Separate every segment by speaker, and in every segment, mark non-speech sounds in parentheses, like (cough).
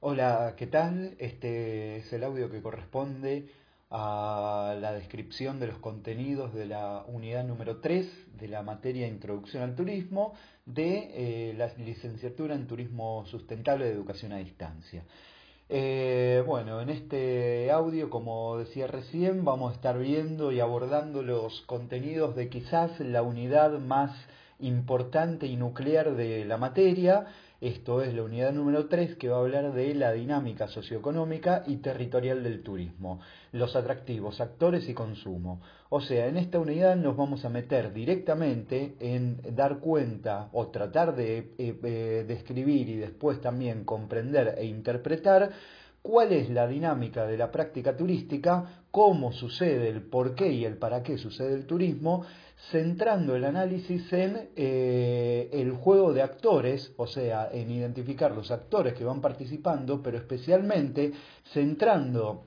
Speaker 1: Hola, ¿qué tal? Este es el audio que corresponde a la descripción de los contenidos de la unidad número 3 de la materia Introducción al Turismo de eh, la licenciatura en Turismo Sustentable de Educación a Distancia. Eh, bueno, en este audio, como decía recién, vamos a estar viendo y abordando los contenidos de quizás la unidad más importante y nuclear de la materia, esto es la unidad número 3 que va a hablar de la dinámica socioeconómica y territorial del turismo, los atractivos, actores y consumo. O sea, en esta unidad nos vamos a meter directamente en dar cuenta o tratar de eh, eh, describir y después también comprender e interpretar cuál es la dinámica de la práctica turística, cómo sucede, el por qué y el para qué sucede el turismo, centrando el análisis en eh, el juego de actores, o sea, en identificar los actores que van participando, pero especialmente centrando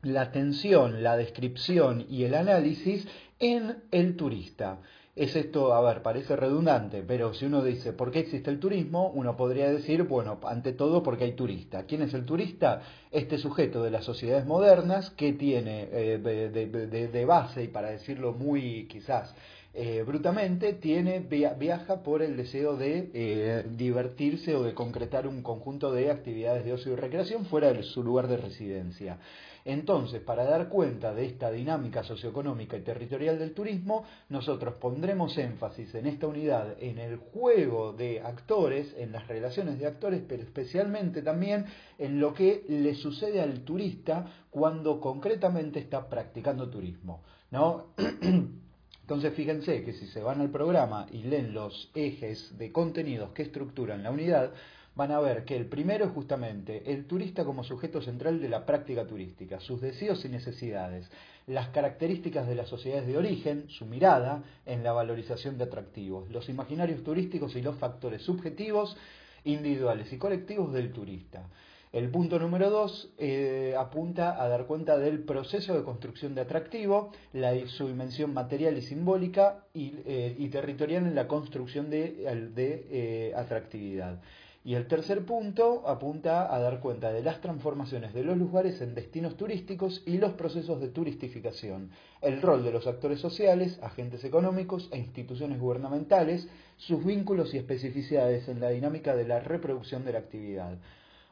Speaker 1: la atención, la descripción y el análisis en el turista. Es esto, a ver, parece redundante, pero si uno dice, ¿por qué existe el turismo? Uno podría decir, bueno, ante todo porque hay turista. ¿Quién es el turista? Este sujeto de las sociedades modernas que tiene eh, de, base, y para decirlo muy quizás eh, brutamente, tiene, viaja por el deseo de eh, divertirse o de concretar un conjunto de actividades de ocio y recreación fuera de su lugar de residencia. Entonces, para dar cuenta de esta dinámica socioeconómica y territorial del turismo, nosotros pondremos énfasis en esta unidad en el juego de actores, en las relaciones de actores, pero especialmente también en lo que le sucede al turista cuando concretamente está practicando turismo. ¿no? (clears throat) Entonces fíjense que si se van al programa y leen los ejes de contenidos que estructuran la unidad, van a ver que el primero es justamente el turista como sujeto central de la práctica turística, sus deseos y necesidades, las características de las sociedades de origen, su mirada en la valorización de atractivos, los imaginarios turísticos y los factores subjetivos, individuales y colectivos del turista. El punto número dos eh, apunta a dar cuenta del proceso de construcción de atractivo, la, su dimensión material y simbólica y, eh, territorial en la construcción de, eh, atractividad. Y el tercer punto apunta a dar cuenta de las transformaciones de los lugares en destinos turísticos y los procesos de turistificación, el rol de los actores sociales, agentes económicos e instituciones gubernamentales, sus vínculos y especificidades en la dinámica de la reproducción de la actividad.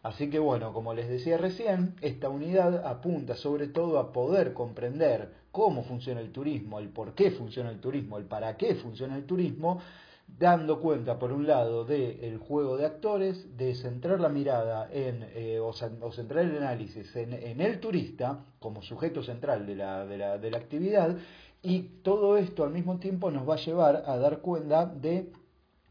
Speaker 1: Así que bueno, como les decía recién, esta unidad apunta sobre todo a poder comprender cómo funciona el turismo, el por qué funciona el turismo, el para qué funciona el turismo, dando cuenta, por un lado, del juego de actores, de centrar la mirada en, eh, o, centrar el análisis en, el turista como sujeto central de de, la, de la actividad, y todo esto al mismo tiempo nos va a llevar a dar cuenta de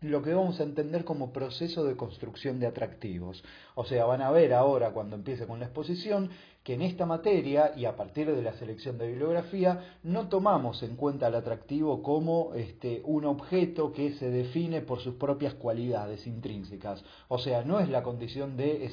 Speaker 1: lo que vamos a entender como proceso de construcción de atractivos. O sea, van a ver ahora, cuando empiece con la exposición, que en esta materia y a partir de la selección de bibliografía no tomamos en cuenta el atractivo como este, un objeto que se define por sus propias cualidades intrínsecas. O sea, no es la condición de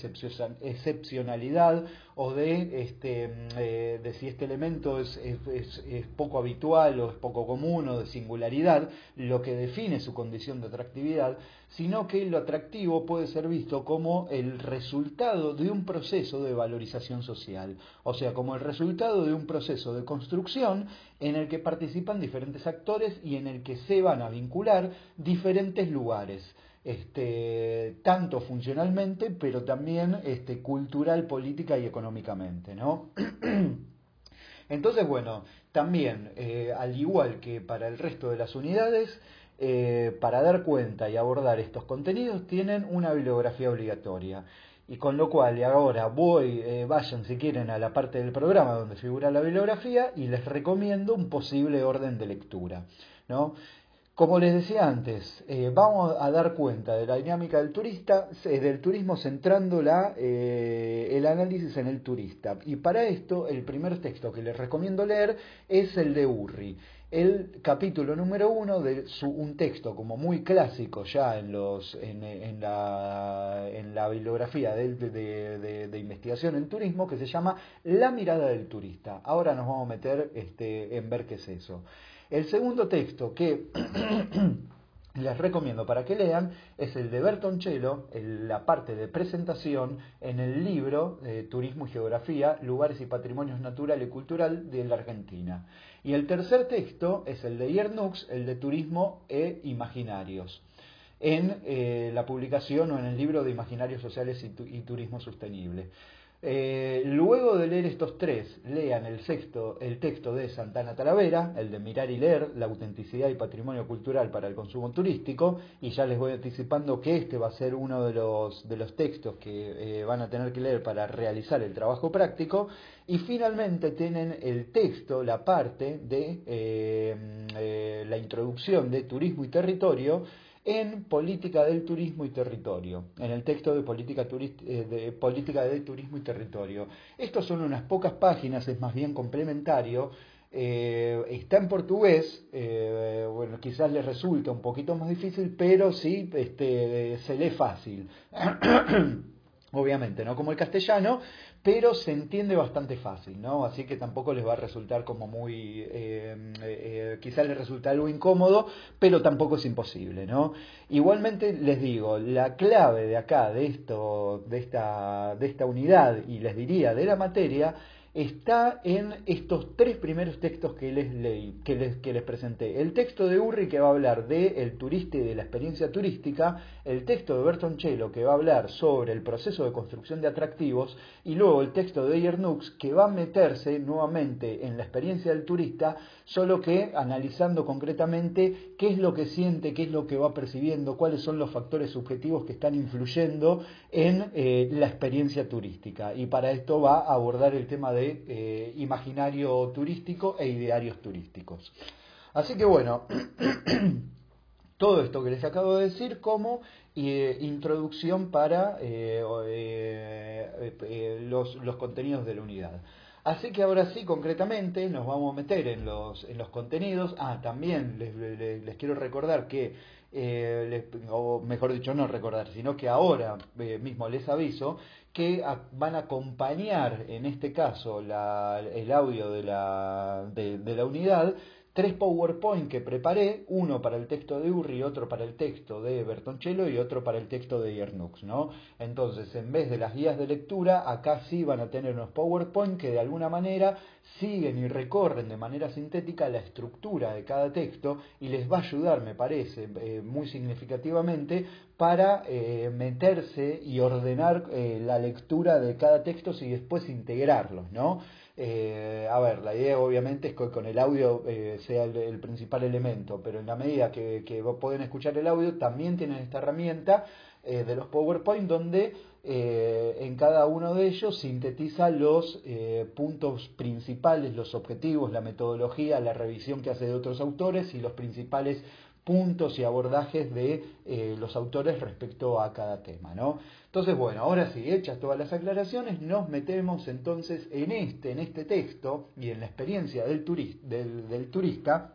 Speaker 1: excepcionalidad o de, este, eh, de si este elemento es, es, es poco habitual o es poco común o de singularidad lo que define su condición de atractividad, sino que lo atractivo puede ser visto como el resultado de un proceso de valorización social, o sea, como el resultado de un proceso de construcción en el que participan diferentes actores y en el que se van a vincular diferentes lugares. Este, tanto funcionalmente, pero también este, cultural, política y económicamente, ¿no? (clears throat) Entonces, bueno, también, eh, al igual que para el resto de las unidades, eh, para dar cuenta y abordar estos contenidos tienen una bibliografía obligatoria. Y con lo cual, ahora voy, eh, vayan si quieren a la parte del programa donde figura la bibliografía y les recomiendo un posible orden de lectura. ¿no? Como les decía antes, eh, vamos a dar cuenta de la dinámica del turista, del turismo centrando la, el análisis en el turista. Y para esto, el primer texto que les recomiendo leer es el de Urri el capítulo número uno de su, un texto como muy clásico ya en, los, en, en, la, en la, bibliografía de, de, de, investigación en turismo que se llama La mirada del turista. Ahora nos vamos a meter este, en ver qué es eso. El segundo texto que (clears throat) les recomiendo para que lean es el de Bertoncello, la parte de presentación en el libro de Turismo y Geografía, Lugares y Patrimonios Natural y Cultural de la Argentina. Y el tercer texto es el de Iernux, el de Turismo e Imaginarios, en eh, la publicación o en el libro de Imaginarios Sociales y Turismo Sostenible. Eh, luego de leer estos tres, lean el, sexto, el texto de Santana Talavera, el de Mirar y Leer, la autenticidad y patrimonio cultural para el consumo turístico, y ya les voy anticipando que este va a ser uno de los, de los textos que eh, van a tener que leer para realizar el trabajo práctico, y finalmente tienen el texto, la parte de eh, la introducción de turismo y territorio, en Política del Turismo y Territorio, en el texto de Política, eh, de, Política del Turismo y Territorio. Estos son unas pocas páginas, es más bien complementario. Eh, está en portugués, eh, bueno, quizás les resulta un poquito más difícil, pero sí este, se lee fácil. (clears throat) Obviamente, no como el castellano, pero se entiende bastante fácil, ¿no? Así que tampoco les va a resultar como muy, eh, eh, quizás les resulta algo incómodo, pero tampoco es imposible, ¿no? Igualmente les digo, la clave de acá, de esto, de esta, de esta unidad, y les diría de la materia, está en estos tres primeros textos que les que les, que les presenté. El texto de Urri que va a hablar de el turista y de la experiencia turística, el texto de Bertoncello que va a hablar sobre el proceso de construcción de atractivos y luego el texto de Yernux que va a meterse nuevamente en la experiencia del turista, solo que analizando concretamente qué es lo que siente, qué es lo que va percibiendo, cuáles son los factores subjetivos que están influyendo en eh, la experiencia turística. Y para esto va a abordar el tema de eh, imaginario turístico e idearios turísticos. Así que bueno, (clears throat) todo esto que les acabo de decir como eh, introducción para eh, los, contenidos de la unidad. Así que ahora sí, concretamente, nos vamos a meter en los, en los contenidos. Ah, también les, quiero recordar que, o mejor dicho, no recordar, sino que ahora mismo les aviso que van a acompañar, en este caso, el audio de la, de la unidad tres PowerPoint que preparé, uno para el texto de Urri, otro para el texto de Bertoncello y otro para el texto de Yernux, ¿no? Entonces, en vez de las guías de lectura, acá sí van a tener unos PowerPoint que de alguna manera siguen y recorren de manera sintética la estructura de cada texto y les va a ayudar, me parece, eh, muy significativamente para eh, meterse y ordenar eh, la lectura de cada texto y después integrarlos, ¿no? Eh, a ver, la idea obviamente es que con el audio eh, sea el, principal elemento, pero en la medida que, que pueden escuchar el audio, también tienen esta herramienta eh, de los PowerPoint donde en cada uno de ellos sintetiza los puntos principales, los objetivos, la metodología, la revisión que hace de otros autores y los principales puntos y abordajes de eh, los autores respecto a cada tema, ¿no? Entonces, bueno, ahora sí, hechas todas las aclaraciones, nos metemos entonces en este, en este texto y en la experiencia del, turista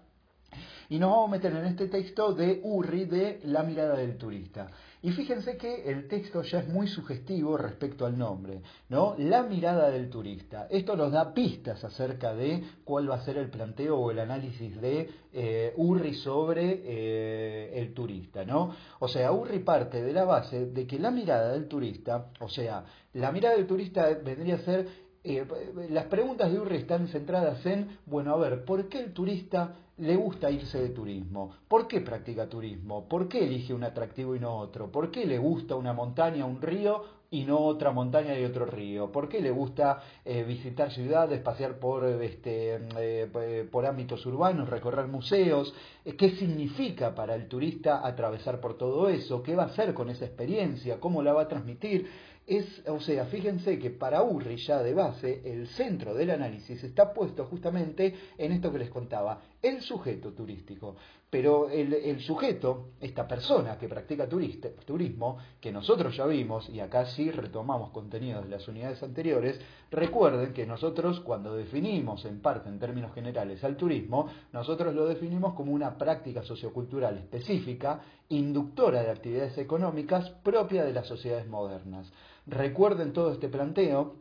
Speaker 1: y nos vamos a meter en este texto de Urri de La mirada del turista. Y fíjense que el texto ya es muy sugestivo respecto al nombre, ¿no? La mirada del turista. Esto nos da pistas acerca de cuál va a ser el planteo o el análisis de eh, Urri sobre eh, el turista, ¿no? O sea, Urri parte de la base de que la mirada del turista, o sea, la mirada del turista vendría a ser eh, las preguntas de Urri están centradas en, bueno, a ver, ¿por qué el turista le gusta irse de turismo? ¿Por qué practica turismo? ¿Por qué elige un atractivo y no otro? ¿Por qué le gusta una montaña, un río y no otra montaña y otro río? ¿Por qué le gusta eh, visitar ciudades, pasear por, este, eh, por ámbitos urbanos, recorrer museos? Eh, ¿Qué significa para el turista atravesar por todo eso? ¿Qué va a hacer con esa experiencia? ¿Cómo la va a transmitir? Es, o sea, fíjense que para Urri ya de base el centro del análisis está puesto justamente en esto que les contaba, el sujeto turístico. Pero el, sujeto, esta persona que practica turismo, que nosotros ya vimos, y acá sí retomamos contenidos de las unidades anteriores, recuerden que nosotros cuando definimos en parte, en términos generales, al turismo, nosotros lo definimos como una práctica sociocultural específica, inductora de actividades económicas propia de las sociedades modernas. Recuerden todo este planteo,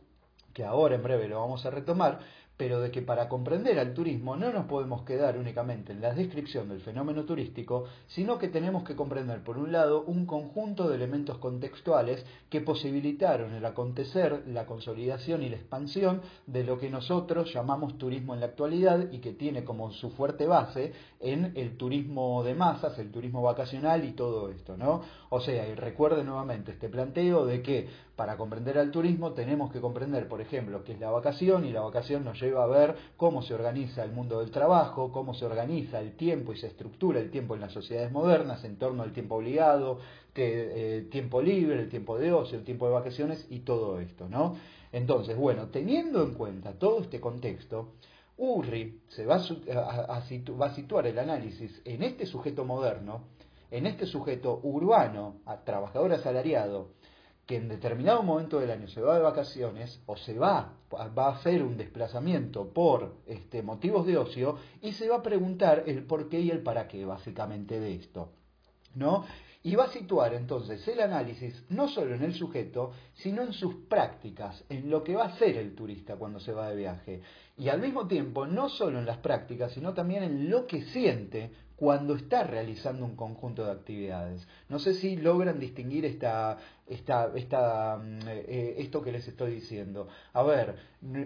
Speaker 1: que ahora en breve lo vamos a retomar, pero de que para comprender al turismo no nos podemos quedar únicamente en la descripción del fenómeno turístico, sino que tenemos que comprender, por un lado, un conjunto de elementos contextuales que posibilitaron el acontecer, la consolidación y la expansión de lo que nosotros llamamos turismo en la actualidad y que tiene como su fuerte base en el turismo de masas, el turismo vacacional y todo esto, ¿no? O sea, y recuerde nuevamente este planteo de que para comprender al turismo tenemos que comprender, por ejemplo, qué es la vacación y la vacación nos lleva a ver cómo se organiza el mundo del trabajo, cómo se organiza el tiempo y se estructura el tiempo en las sociedades modernas en torno al tiempo obligado, que, eh, tiempo libre, el tiempo de ocio, el tiempo de vacaciones y todo esto, ¿no? Entonces, bueno, teniendo en cuenta todo este contexto, Urri se va a, va a situar el análisis en este sujeto moderno, en este sujeto urbano, trabajador asalariado, que en determinado momento del año se va de vacaciones o se va, va a hacer un desplazamiento por este, motivos de ocio y se va a preguntar el por qué y el para qué básicamente de esto. ¿No? Y va a situar entonces el análisis no solo en el sujeto, sino en sus prácticas, en lo que va a hacer el turista cuando se va de viaje. Y al mismo tiempo, no solo en las prácticas, sino también en lo que siente cuando está realizando un conjunto de actividades. No sé si logran distinguir esta, esta, esta, mm, eh, esto que les estoy diciendo. A ver,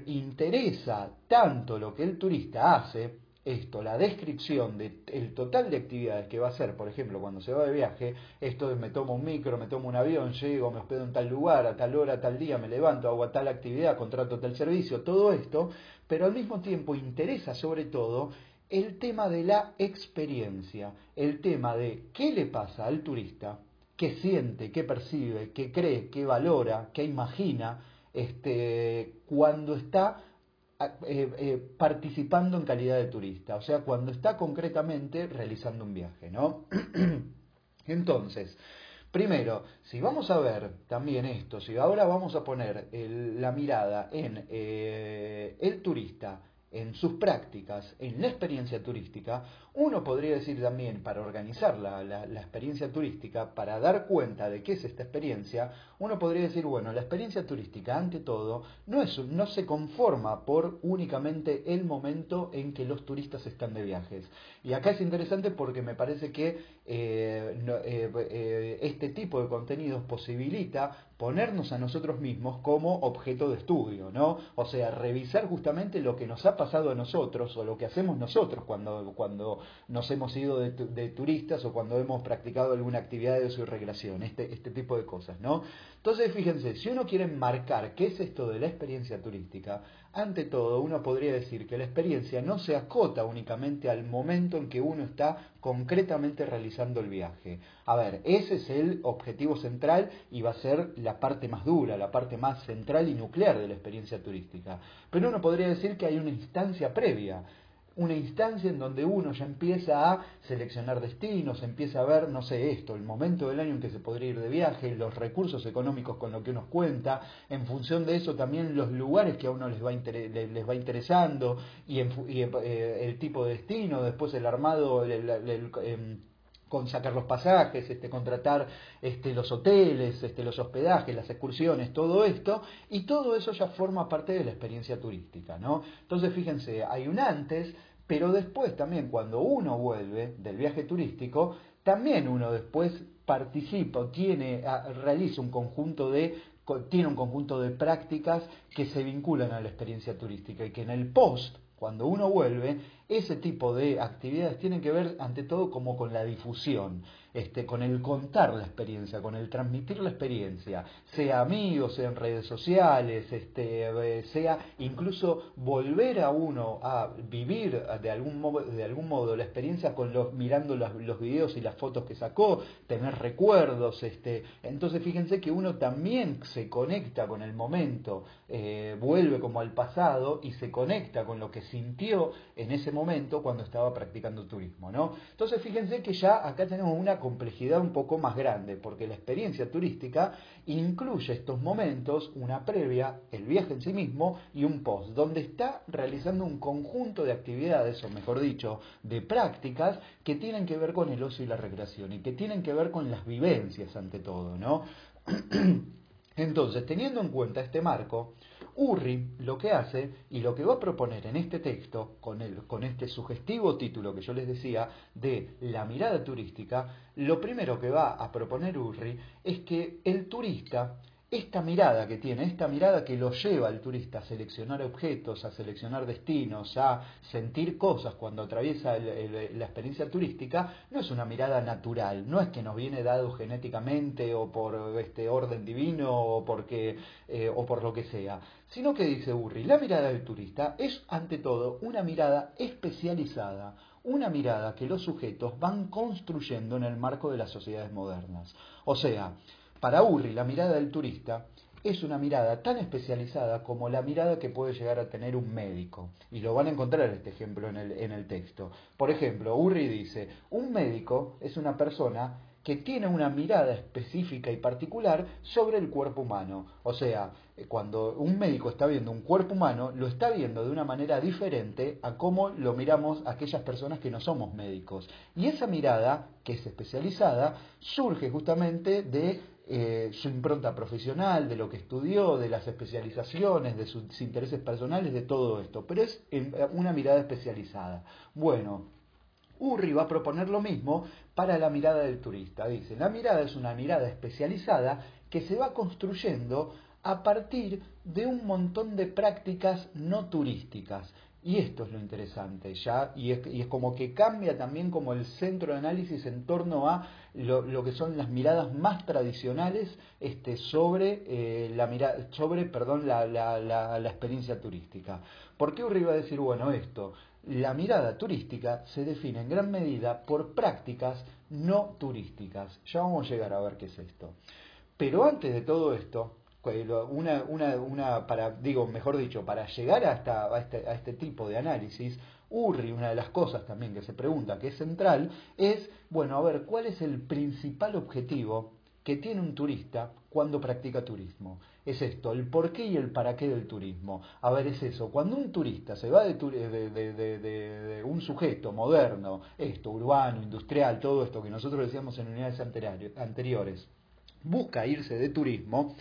Speaker 1: interesa tanto lo que el turista hace, esto, la descripción del total de actividades que va a hacer, por ejemplo, cuando se va de viaje, esto de me tomo un micro, me tomo un avión, llego, me hospedo en tal lugar, a tal hora, a tal día, me levanto, hago tal actividad, contrato tal servicio, todo esto, pero al mismo tiempo interesa sobre todo el tema de la experiencia, el tema de qué le pasa al turista, qué siente, qué percibe, qué cree, qué valora, qué imagina, este, cuando está eh, eh, participando en calidad de turista, o sea, cuando está concretamente realizando un viaje, ¿no? (clears throat) Entonces, primero, si vamos a ver también esto, si ahora vamos a poner la mirada en eh, el turista, en sus prácticas, en la experiencia turística, uno podría decir también, para organizar la, la, experiencia turística, para dar cuenta de qué es esta experiencia, uno podría decir, bueno, la experiencia turística, ante todo, no, es, no se conforma por únicamente el momento en que los turistas están de viajes. Y acá es interesante porque me parece que eh, eh, eh, este tipo de contenidos posibilita ponernos a nosotros mismos como objeto de estudio, ¿no? O sea, revisar justamente lo que nos ha pasado a nosotros o lo que hacemos nosotros cuando, cuando nos hemos ido de, turistas o cuando hemos practicado alguna actividad de su recreación, este, este tipo de cosas, ¿no? Entonces, fíjense, si uno quiere marcar qué es esto de la experiencia turística, ante todo, uno podría decir que la experiencia no se acota únicamente al momento en que uno está concretamente realizando el viaje. A ver, ese es el objetivo central y va a ser la parte más dura, la parte más central y nuclear de la experiencia turística. Pero uno podría decir que hay una instancia previa una instancia en donde uno ya empieza a seleccionar destinos, empieza a ver, no sé, esto, el momento del año en que se podría ir de viaje, los recursos económicos con lo que uno cuenta, en función de eso también los lugares que a uno les va, les va interesando y, eh, el tipo de destino, después el armado, em, con sacar los pasajes, este, contratar este, los hoteles, este, los hospedajes, las excursiones, todo esto, y todo eso ya forma parte de la experiencia turística, ¿no? Entonces, fíjense, hay un antes, pero después también cuando uno vuelve del viaje turístico, también uno después participa, tiene, realiza un conjunto de tiene un conjunto de prácticas que se vinculan a la experiencia turística y que en el post, cuando uno vuelve, ese tipo de actividades tienen que ver ante todo como con la difusión, este, con el contar la experiencia, con el transmitir la experiencia, sea amigos, sea en redes sociales, este, eh, sea incluso volver a uno a vivir de algún modo, de algún modo la experiencia con los, mirando los, los videos y las fotos que sacó, tener recuerdos, este, entonces fíjense que uno también se conecta con el momento, eh, vuelve como al pasado y se conecta con lo que sintió en ese momento cuando estaba practicando turismo, ¿no? Entonces fíjense que ya acá tenemos una complejidad un poco más grande, porque la experiencia turística incluye estos momentos, una previa, el viaje en sí mismo y un post, donde está realizando un conjunto de actividades, o mejor dicho, de prácticas que tienen que ver con el ocio y la recreación y que tienen que ver con las vivencias ante todo, ¿no? (clears throat) Entonces, teniendo en cuenta este marco, Urri lo que hace y lo que va a proponer en este texto, con, el, con este sugestivo título que yo les decía de la mirada turística, lo primero que va a proponer Urri es que el turista esta mirada que tiene, esta mirada que lo lleva al turista a seleccionar objetos, a seleccionar destinos, a sentir cosas cuando atraviesa la experiencia turística, no es una mirada natural, no es que nos viene dado genéticamente o por este orden divino o, porque, eh, o por lo que sea, sino que dice Urri, la mirada del turista es ante todo una mirada especializada, una mirada que los sujetos van construyendo en el marco de las sociedades modernas. O sea, para Urri, la mirada del turista es una mirada tan especializada como la mirada que puede llegar a tener un médico. Y lo van a encontrar este ejemplo en el, en el texto. Por ejemplo, Urri dice, un médico es una persona que tiene una mirada específica y particular sobre el cuerpo humano. O sea, cuando un médico está viendo un cuerpo humano, lo está viendo de una manera diferente a cómo lo miramos aquellas personas que no somos médicos. Y esa mirada, que es especializada, surge justamente de eh, su impronta profesional, de lo que estudió, de las especializaciones, de sus intereses personales, de todo esto. Pero es una mirada especializada. Bueno, Urri va a proponer lo mismo para la mirada del turista. Dice, la mirada es una mirada especializada que se va construyendo a partir de un montón de prácticas no turísticas. Y esto es lo interesante, ¿ya? Y es, como que cambia también como el centro de análisis en torno a lo, que son las miradas más tradicionales este, sobre, eh, la, sobre perdón, la, la, la, experiencia turística. ¿Por qué Urri va a decir, bueno, esto? la mirada turística se define en gran medida por prácticas no turísticas. Ya vamos a llegar a ver qué es esto. Pero antes de todo esto, una, una, una para, digo, mejor dicho, para llegar a, a, este, a este tipo de análisis, Urri, una de las cosas también que se pregunta, que es central, es, bueno, a ver, ¿cuál es el principal objetivo que tiene un turista cuando practica turismo. Es esto, el por qué y el para qué del turismo. A ver, es eso, cuando un turista se va de, de, un sujeto moderno, esto, urbano, industrial, todo esto que nosotros decíamos en unidades anteriores, busca irse de turismo,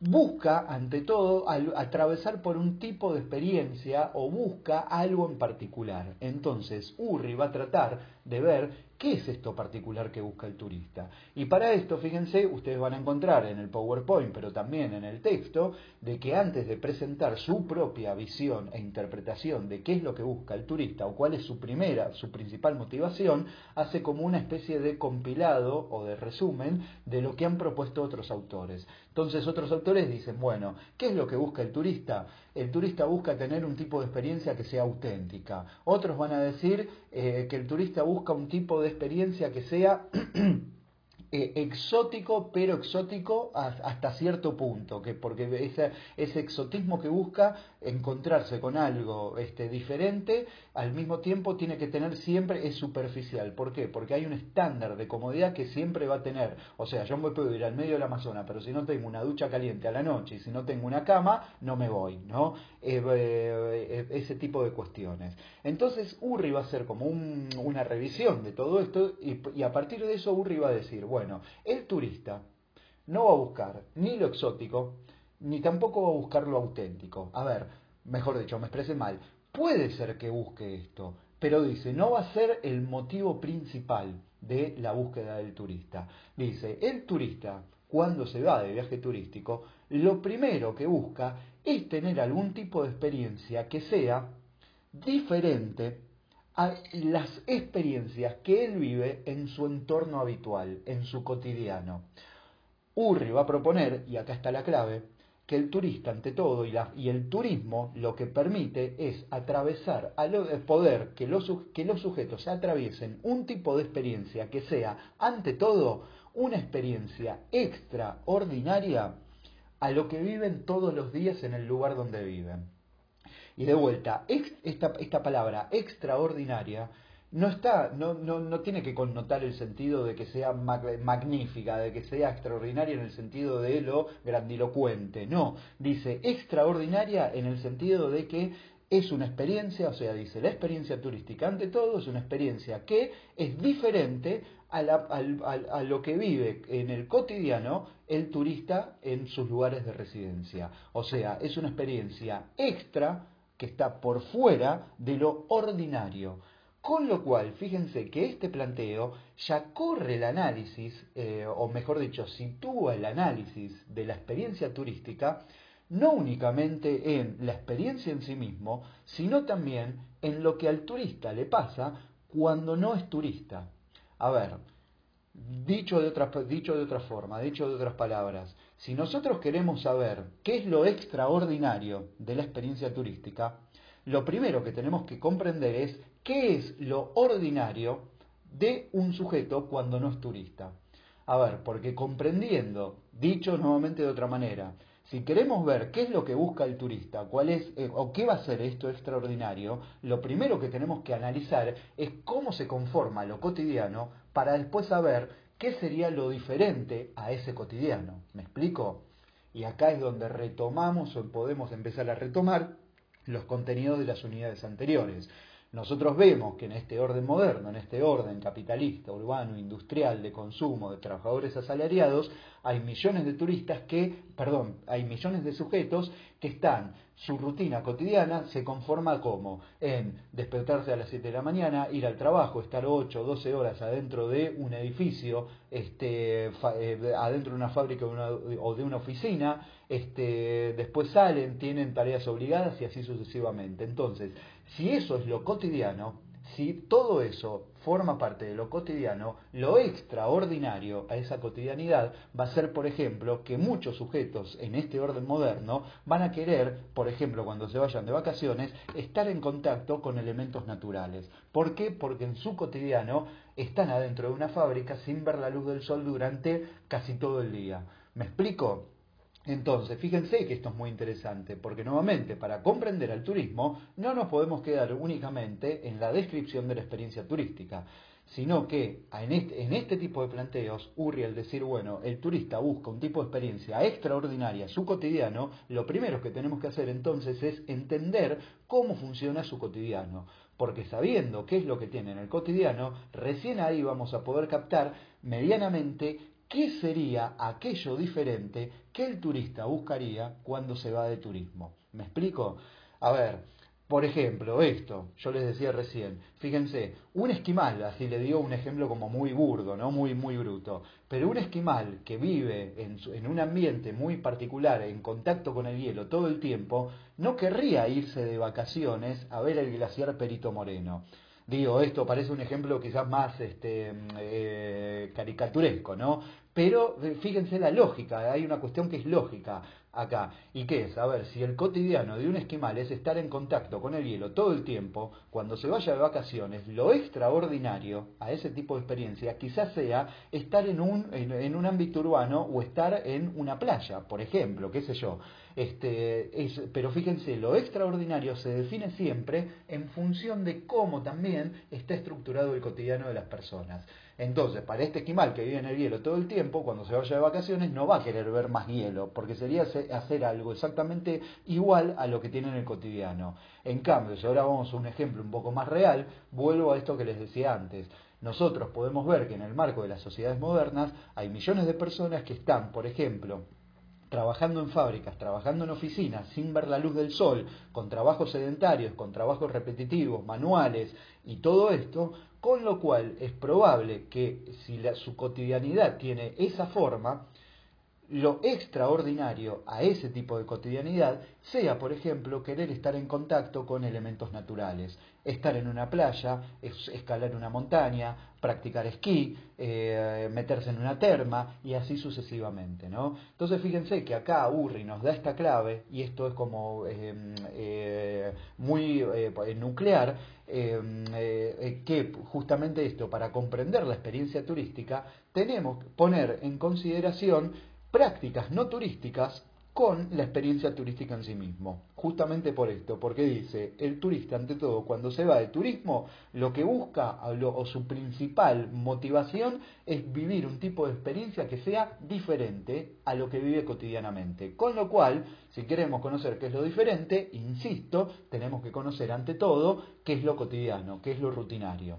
Speaker 1: busca, ante todo, atravesar por un tipo de experiencia o busca algo en particular. Entonces, Urri va a tratar de ver ¿Qué es esto particular que busca el turista? Y para esto, fíjense, ustedes van a encontrar en el PowerPoint, pero también en el texto, de que antes de presentar su propia visión e interpretación de qué es lo que busca el turista o cuál es su primera, su principal motivación, hace como una especie de compilado o de resumen de lo que han propuesto otros autores. Entonces otros autores dicen, bueno, ¿qué es lo que busca el turista? El turista busca tener un tipo de experiencia que sea auténtica. Otros van a decir eh, que el turista busca un tipo de experiencia que sea (clears throat) Eh, exótico, pero exótico hasta cierto punto, que porque ese, ese, exotismo que busca encontrarse con algo este, diferente, al mismo tiempo tiene que tener siempre, es superficial. ¿Por qué? Porque hay un estándar de comodidad que siempre va a tener. O sea, yo me puedo ir al medio del Amazonas, pero si no tengo una ducha caliente a la noche y si no tengo una cama, no me voy, ¿no? Eh, eh, ese tipo de cuestiones. Entonces, Urri va a ser como una revisión de todo esto y, y a partir de eso Urri va a decir, bueno, el turista no va a buscar ni lo exótico, ni tampoco va a buscar lo auténtico. A ver, mejor dicho, me expresé mal. Puede ser que busque esto, pero dice, no va a ser el motivo principal de la búsqueda del turista. Dice, el turista, cuando se va de viaje turístico, lo primero que busca es tener algún tipo de experiencia que sea diferente a las experiencias que él vive en su entorno habitual, en su cotidiano. Urri va a proponer, y acá está la clave, que el turista ante todo y, y el turismo lo que permite es atravesar, a lo, poder que los, que los sujetos atraviesen un tipo de experiencia que sea ante todo una experiencia extraordinaria a lo que viven todos los días en el lugar donde viven. Y de vuelta, esta, esta palabra extraordinaria no está, no, no, no, tiene que connotar el sentido de que sea magnífica, de que sea extraordinaria en el sentido de lo grandilocuente. No, dice extraordinaria en el sentido de que es una experiencia, o sea, dice, la experiencia turística ante todo es una experiencia que es diferente a, a, lo que vive en el cotidiano el turista en sus lugares de residencia. O sea, es una experiencia extra que está por fuera de lo ordinario. Con lo cual, fíjense que este planteo ya corre el análisis, eh, o mejor dicho, sitúa el análisis de la experiencia turística, no únicamente en la experiencia en sí mismo, sino también en lo que al turista le pasa cuando no es turista. A ver, dicho de dicho de otra forma, dicho de otras palabras, si nosotros queremos saber qué es lo extraordinario de la experiencia turística, lo primero que tenemos que comprender es qué es lo ordinario de un sujeto cuando no es turista. A ver, porque comprendiendo, dicho nuevamente de otra manera, si queremos ver qué es lo que busca el turista, cuál es eh, o qué va a ser esto extraordinario, lo primero que tenemos que analizar es cómo se conforma lo cotidiano para después saber qué sería lo diferente a ese cotidiano. ¿Me explico? Y acá es donde retomamos o podemos empezar a retomar los contenidos de las unidades anteriores. Nosotros vemos que en este orden moderno, en este orden capitalista, urbano, industrial, de consumo, de trabajadores asalariados, hay millones de turistas que, perdón, hay millones de sujetos que están, su rutina cotidiana se conforma como en despertarse a las 7 de la mañana, ir al trabajo, estar 8 o 12 horas adentro de un edificio, este, eh, adentro de una fábrica o de una oficina, este, después salen, tienen tareas obligadas y así sucesivamente. Entonces, si eso es lo cotidiano, si todo eso forma parte de lo cotidiano, lo extraordinario a esa cotidianidad va a ser, por ejemplo, que muchos sujetos en este orden moderno van a querer, por ejemplo, cuando se vayan de vacaciones, estar en contacto con elementos naturales. ¿Por qué? Porque en su cotidiano están adentro de una fábrica sin ver la luz del sol durante casi todo el día. ¿Me explico? Entonces, fíjense que esto es muy interesante, porque nuevamente, para comprender al turismo, no nos podemos quedar únicamente en la descripción de la experiencia turística, sino que en este, tipo de planteos, Uriel decir, bueno, el turista busca un tipo de experiencia extraordinaria, su cotidiano, lo primero que tenemos que hacer entonces es entender cómo funciona su cotidiano, porque sabiendo qué es lo que tiene en el cotidiano, recién ahí vamos a poder captar medianamente ¿qué sería aquello diferente que el turista buscaría cuando se va de turismo? ¿Me explico? A ver, por ejemplo, esto, yo les decía recién, fíjense, un esquimal, así le digo un ejemplo como muy burdo, ¿no? Muy, muy bruto, pero un esquimal que vive en, en un ambiente muy particular, en contacto con el hielo todo el tiempo, no querría irse de vacaciones a ver el glaciar Perito Moreno. Digo, esto parece un ejemplo quizás más este, eh, caricaturesco, ¿no? Pero eh, fíjense la lógica, hay una cuestión que es lógica acá. ¿Y qué es? A ver, si el cotidiano de un esquimal es estar en contacto con el hielo todo el tiempo, cuando se vaya de vacaciones, lo extraordinario a ese tipo de experiencia quizás sea estar en un, en un ámbito urbano o estar en una playa, por ejemplo, qué sé yo. Este, es, pero fíjense, lo extraordinario se define siempre en función de cómo también está estructurado el cotidiano de las personas. Entonces, para este esquimal que vive en el hielo todo el tiempo, cuando se vaya de vacaciones no va a querer ver más hielo, porque sería hacer algo exactamente igual a lo que tiene en el cotidiano. En cambio, si ahora vamos a un ejemplo un poco más real, vuelvo a esto que les decía antes. Nosotros podemos ver que en el marco de las sociedades modernas hay millones de personas que están, por ejemplo, trabajando en fábricas, trabajando en oficinas, sin ver la luz del sol, con trabajos sedentarios, con trabajos repetitivos, manuales y todo esto, con lo cual es probable que si su cotidianidad tiene esa forma, lo extraordinario a ese tipo de cotidianidad sea, por ejemplo, querer estar en contacto con elementos naturales, estar en una playa, escalar una montaña, practicar esquí, eh, meterse en una terma y así sucesivamente. ¿no? Entonces fíjense que acá Urri nos da esta clave y esto es como em, eh, muy eh, nuclear, em, que justamente esto, para comprender la experiencia turística, tenemos que poner en consideración prácticas no turísticas con la experiencia turística en sí mismo. Justamente por esto, porque dice, el turista ante todo cuando se va de turismo, lo que busca o su principal motivación es vivir un tipo de experiencia que sea diferente a lo que vive cotidianamente. Con lo cual, si queremos conocer qué es lo diferente, insisto, tenemos que conocer ante todo qué es lo cotidiano, qué es lo rutinario.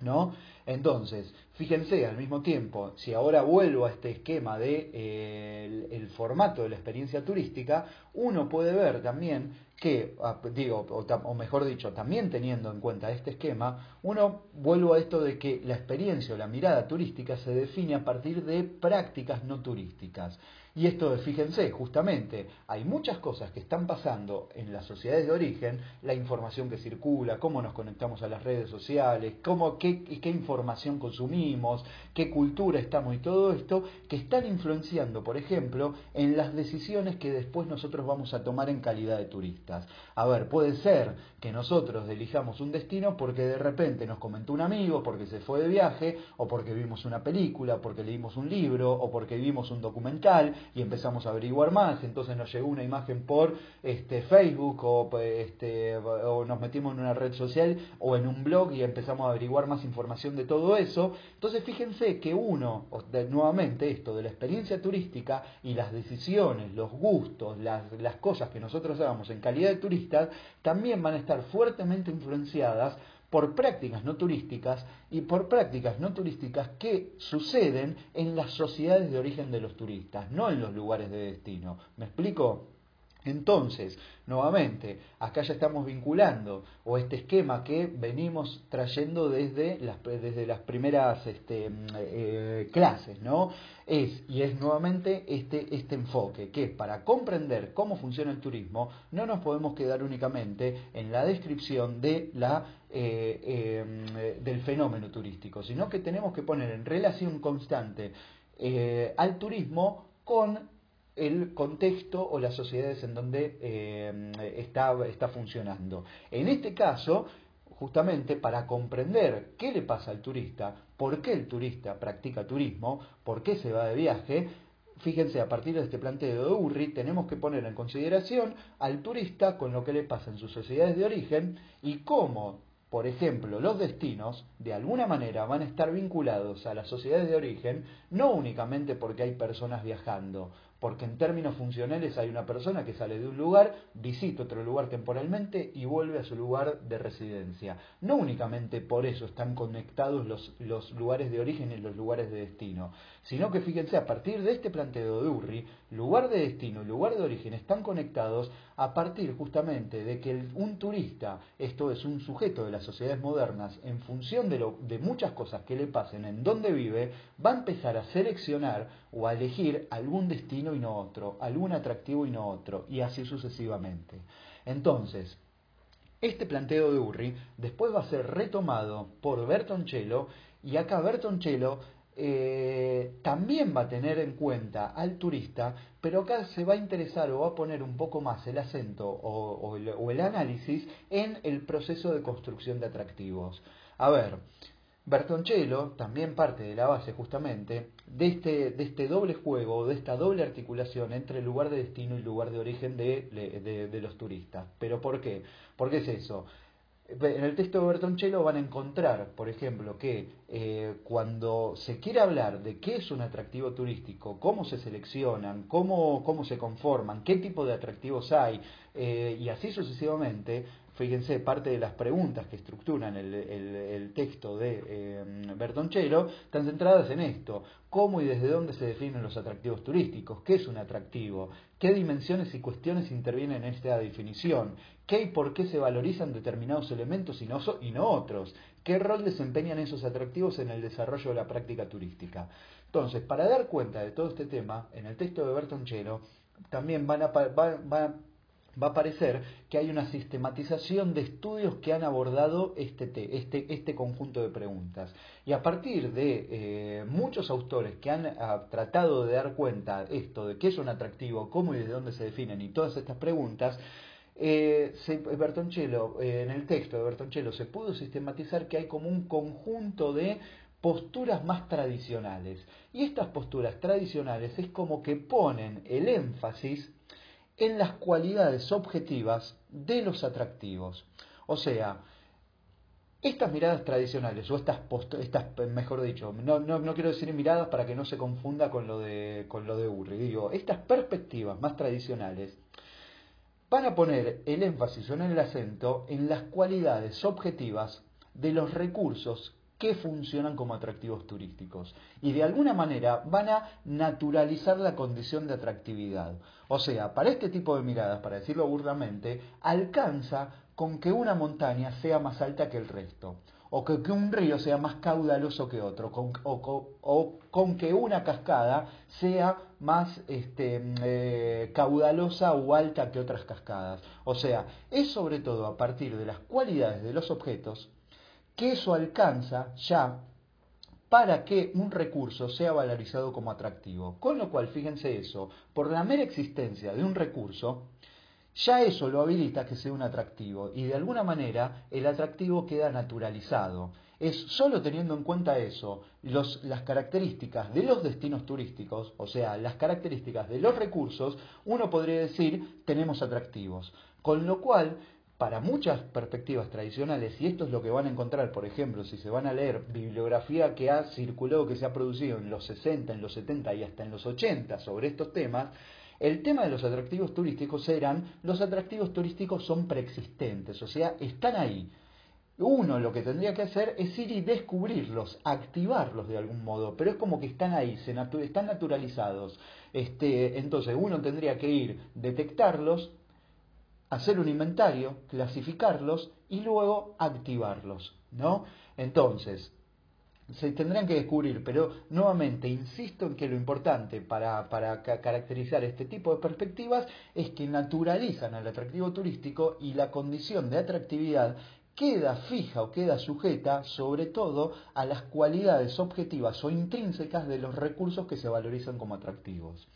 Speaker 1: ¿No? Entonces, fíjense al mismo tiempo, si ahora vuelvo a este esquema de eh, el, formato de la experiencia turística, uno puede ver también que, ah, digo, o, mejor dicho, también teniendo en cuenta este esquema, uno vuelvo a esto de que la experiencia o la mirada turística se define a partir de prácticas no turísticas. Y esto, fíjense, justamente, hay muchas cosas que están pasando en las sociedades de origen, la información que circula, cómo nos conectamos a las redes sociales, cómo, qué, qué información consumimos, qué cultura estamos y todo esto, que están influenciando, por ejemplo, en las decisiones que después nosotros vamos a tomar en calidad de turistas. A ver, puede ser que nosotros elijamos un destino porque de repente nos comentó un amigo, porque se fue de viaje, o porque vimos una película, porque leímos un libro, o porque vimos un documental, y empezamos a averiguar más, entonces nos llegó una imagen por este, Facebook o, este, o nos metimos en una red social o en un blog y empezamos a averiguar más información de todo eso. Entonces fíjense que uno, nuevamente esto de la experiencia turística y las decisiones, los gustos, las, las cosas que nosotros hagamos en calidad de turistas, también van a estar fuertemente influenciadas por prácticas no turísticas y por prácticas no turísticas que suceden en las sociedades de origen de los turistas, no en los lugares de destino. ¿Me explico? Entonces, nuevamente, acá ya estamos vinculando, o este esquema que venimos trayendo desde las, desde las primeras este, eh, clases, ¿no? Es, y es nuevamente este, este enfoque, que para comprender cómo funciona el turismo, no nos podemos quedar únicamente en la descripción de la, eh, em, del fenómeno turístico, sino que tenemos que poner en relación constante eh, al turismo con el contexto o las sociedades en donde eh, está, está funcionando. En este caso, justamente para comprender qué le pasa al turista, por qué el turista practica turismo, por qué se va de viaje, fíjense, a partir de este planteo de Urri, tenemos que poner en consideración al turista con lo que le pasa en sus sociedades de origen y cómo, por ejemplo, los destinos, de alguna manera, van a estar vinculados a las sociedades de origen, no únicamente porque hay personas viajando, porque en términos funcionales hay una persona que sale de un lugar, visita otro lugar temporalmente y vuelve a su lugar de residencia. No únicamente por eso están conectados los, los lugares de origen y los lugares de destino, sino que fíjense, a partir de este planteo de Urri, lugar de destino y lugar de origen están conectados a partir justamente de que un turista, esto es un sujeto de las sociedades modernas, en función de, lo, de muchas cosas que le pasen en donde vive, va a empezar a seleccionar o a elegir algún destino y no otro, algún atractivo y no otro, y así sucesivamente. Entonces, este planteo de Urri después va a ser retomado por Bertoncello y acá Bertoncello eh, también va a tener en cuenta al turista, pero acá se va a interesar o va a poner un poco más el acento o, el, análisis en el proceso de construcción de atractivos. A ver, Bertoncello también parte de la base justamente de este, de este doble juego, de esta doble articulación entre el lugar de destino y lugar de origen de, de los turistas. ¿Pero por qué? ¿Por qué es eso? En el texto de Bertoncello van a encontrar, por ejemplo, que eh, cuando se quiere hablar de qué es un atractivo turístico, cómo se seleccionan, cómo, cómo se conforman, qué tipo de atractivos hay, eh, y así sucesivamente, fíjense, parte de las preguntas que estructuran el, texto de eh, Bertoncello están centradas en esto, cómo y desde dónde se definen los atractivos turísticos, qué es un atractivo, qué dimensiones y cuestiones intervienen en esta definición, qué y por qué se valorizan determinados elementos y no, y no otros, qué rol desempeñan esos atractivos en el desarrollo de la práctica turística. Entonces, para dar cuenta de todo este tema, en el texto de Bertoncello también van a, va a aparecer que hay una sistematización de estudios que han abordado este, este, este conjunto de preguntas. Y a partir de eh, muchos autores que han ah, tratado de dar cuenta esto, de qué es un atractivo, cómo y de dónde se definen y todas estas preguntas, eh, eh, en el texto de Bertoncello se pudo sistematizar que hay como un conjunto de posturas más tradicionales. Y estas posturas tradicionales es como que ponen el énfasis en las cualidades objetivas de los atractivos. O sea, estas miradas tradicionales, o estas, estas mejor dicho, no, no, quiero decir miradas para que no se confunda con lo de, con lo de digo, estas perspectivas más tradicionales van a poner el énfasis o el acento en las cualidades objetivas de los recursos que funcionan como atractivos turísticos y de alguna manera van a naturalizar la condición de atractividad. O sea, para este tipo de miradas, para decirlo burdamente, alcanza con que una montaña sea más alta que el resto, o que, un río sea más caudaloso que otro, o, con que una cascada sea más este, eh, caudalosa o alta que otras cascadas. O sea, es sobre todo a partir de las cualidades de los objetos que eso alcanza ya para que un recurso sea valorizado como atractivo. Con lo cual, fíjense eso, por la mera existencia de un recurso, ya eso lo habilita que sea un atractivo y de alguna manera el atractivo queda naturalizado. Es solo teniendo en cuenta eso, las características de los destinos turísticos, o sea, las características de los recursos, uno podría decir tenemos atractivos. Con lo cual, para muchas perspectivas tradicionales, y esto es lo que van a encontrar, por ejemplo, si se van a leer bibliografía que ha circulado, que se ha producido en los 60, en los 70 y hasta en los 80 sobre estos temas, el tema de los atractivos turísticos eran, los atractivos turísticos son preexistentes, o sea, están ahí. Uno lo que tendría que hacer es ir y descubrirlos, activarlos de algún modo, pero es como que están ahí, se están naturalizados. Este, entonces uno tendría que ir, detectarlos, hacer un inventario, clasificarlos y luego activarlos, ¿no? Entonces, se tendrán que descubrir, pero nuevamente insisto en que lo importante para, para caracterizar este tipo de perspectivas es que naturalizan al atractivo turístico y la condición de atractividad queda fija o queda sujeta sobre todo a las cualidades objetivas o intrínsecas de los recursos que se valorizan como atractivos.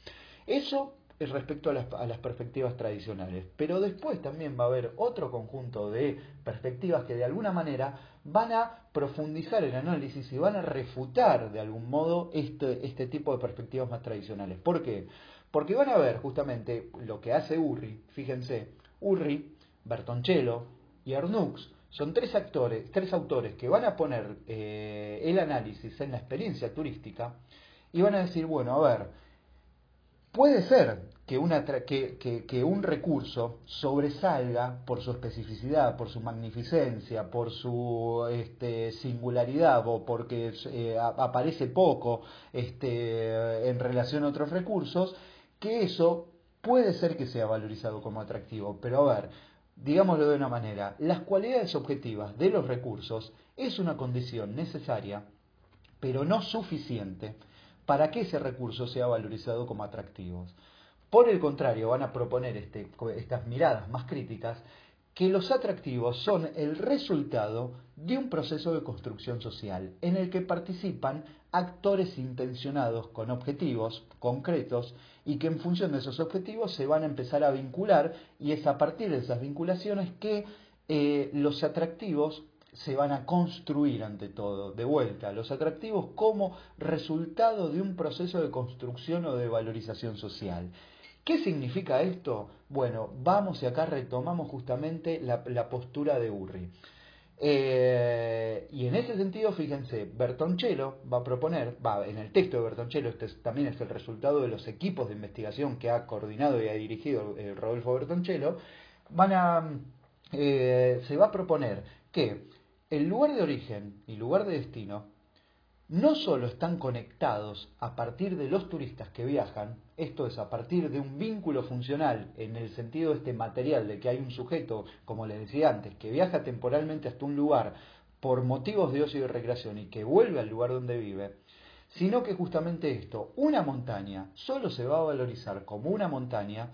Speaker 1: Eso respecto a las, a las, perspectivas tradicionales. Pero después también va a haber otro conjunto de perspectivas que de alguna manera van a profundizar el análisis y van a refutar de algún modo este, este tipo de perspectivas más tradicionales. ¿Por qué? Porque van a ver justamente lo que hace Urri, fíjense, Urri, Bertoncello y Arnux son tres actores, tres autores que van a poner eh, el análisis en la experiencia turística y van a decir, bueno, a ver, Puede ser que, un recurso sobresalga por su especificidad, por su magnificencia, por su este, singularidad o porque eh, aparece poco este, en relación a otros recursos, que eso puede ser que sea valorizado como atractivo. Pero a ver, digámoslo de una manera, las cualidades objetivas de los recursos es una condición necesaria, pero no suficiente para que ese recurso sea valorizado como atractivos. Por el contrario, van a proponer este, estas miradas más críticas que los atractivos son el resultado de un proceso de construcción social en el que participan actores intencionados con objetivos concretos y que en función de esos objetivos se van a empezar a vincular y es a partir de esas vinculaciones que eh, los atractivos se van a construir ante todo, de vuelta, los atractivos como resultado de un proceso de construcción o de valorización social. ¿Qué significa esto? Bueno, vamos y acá retomamos justamente la, postura de Urri. Eh, y en ese sentido, fíjense, Bertoncello va a proponer, va, en el texto de Bertoncello, este también es el resultado de los equipos de investigación que ha coordinado y ha dirigido eh, Rodolfo Bertoncello, van a, eh, se va a proponer que el lugar de origen y lugar de destino no solo están conectados a partir de los turistas que viajan, esto es a partir de un vínculo funcional en el sentido de este material de que hay un sujeto, como les decía antes, que viaja temporalmente hasta un lugar por motivos de ocio y recreación y que vuelve al lugar donde vive, sino que justamente esto, una montaña solo se va a valorizar como una montaña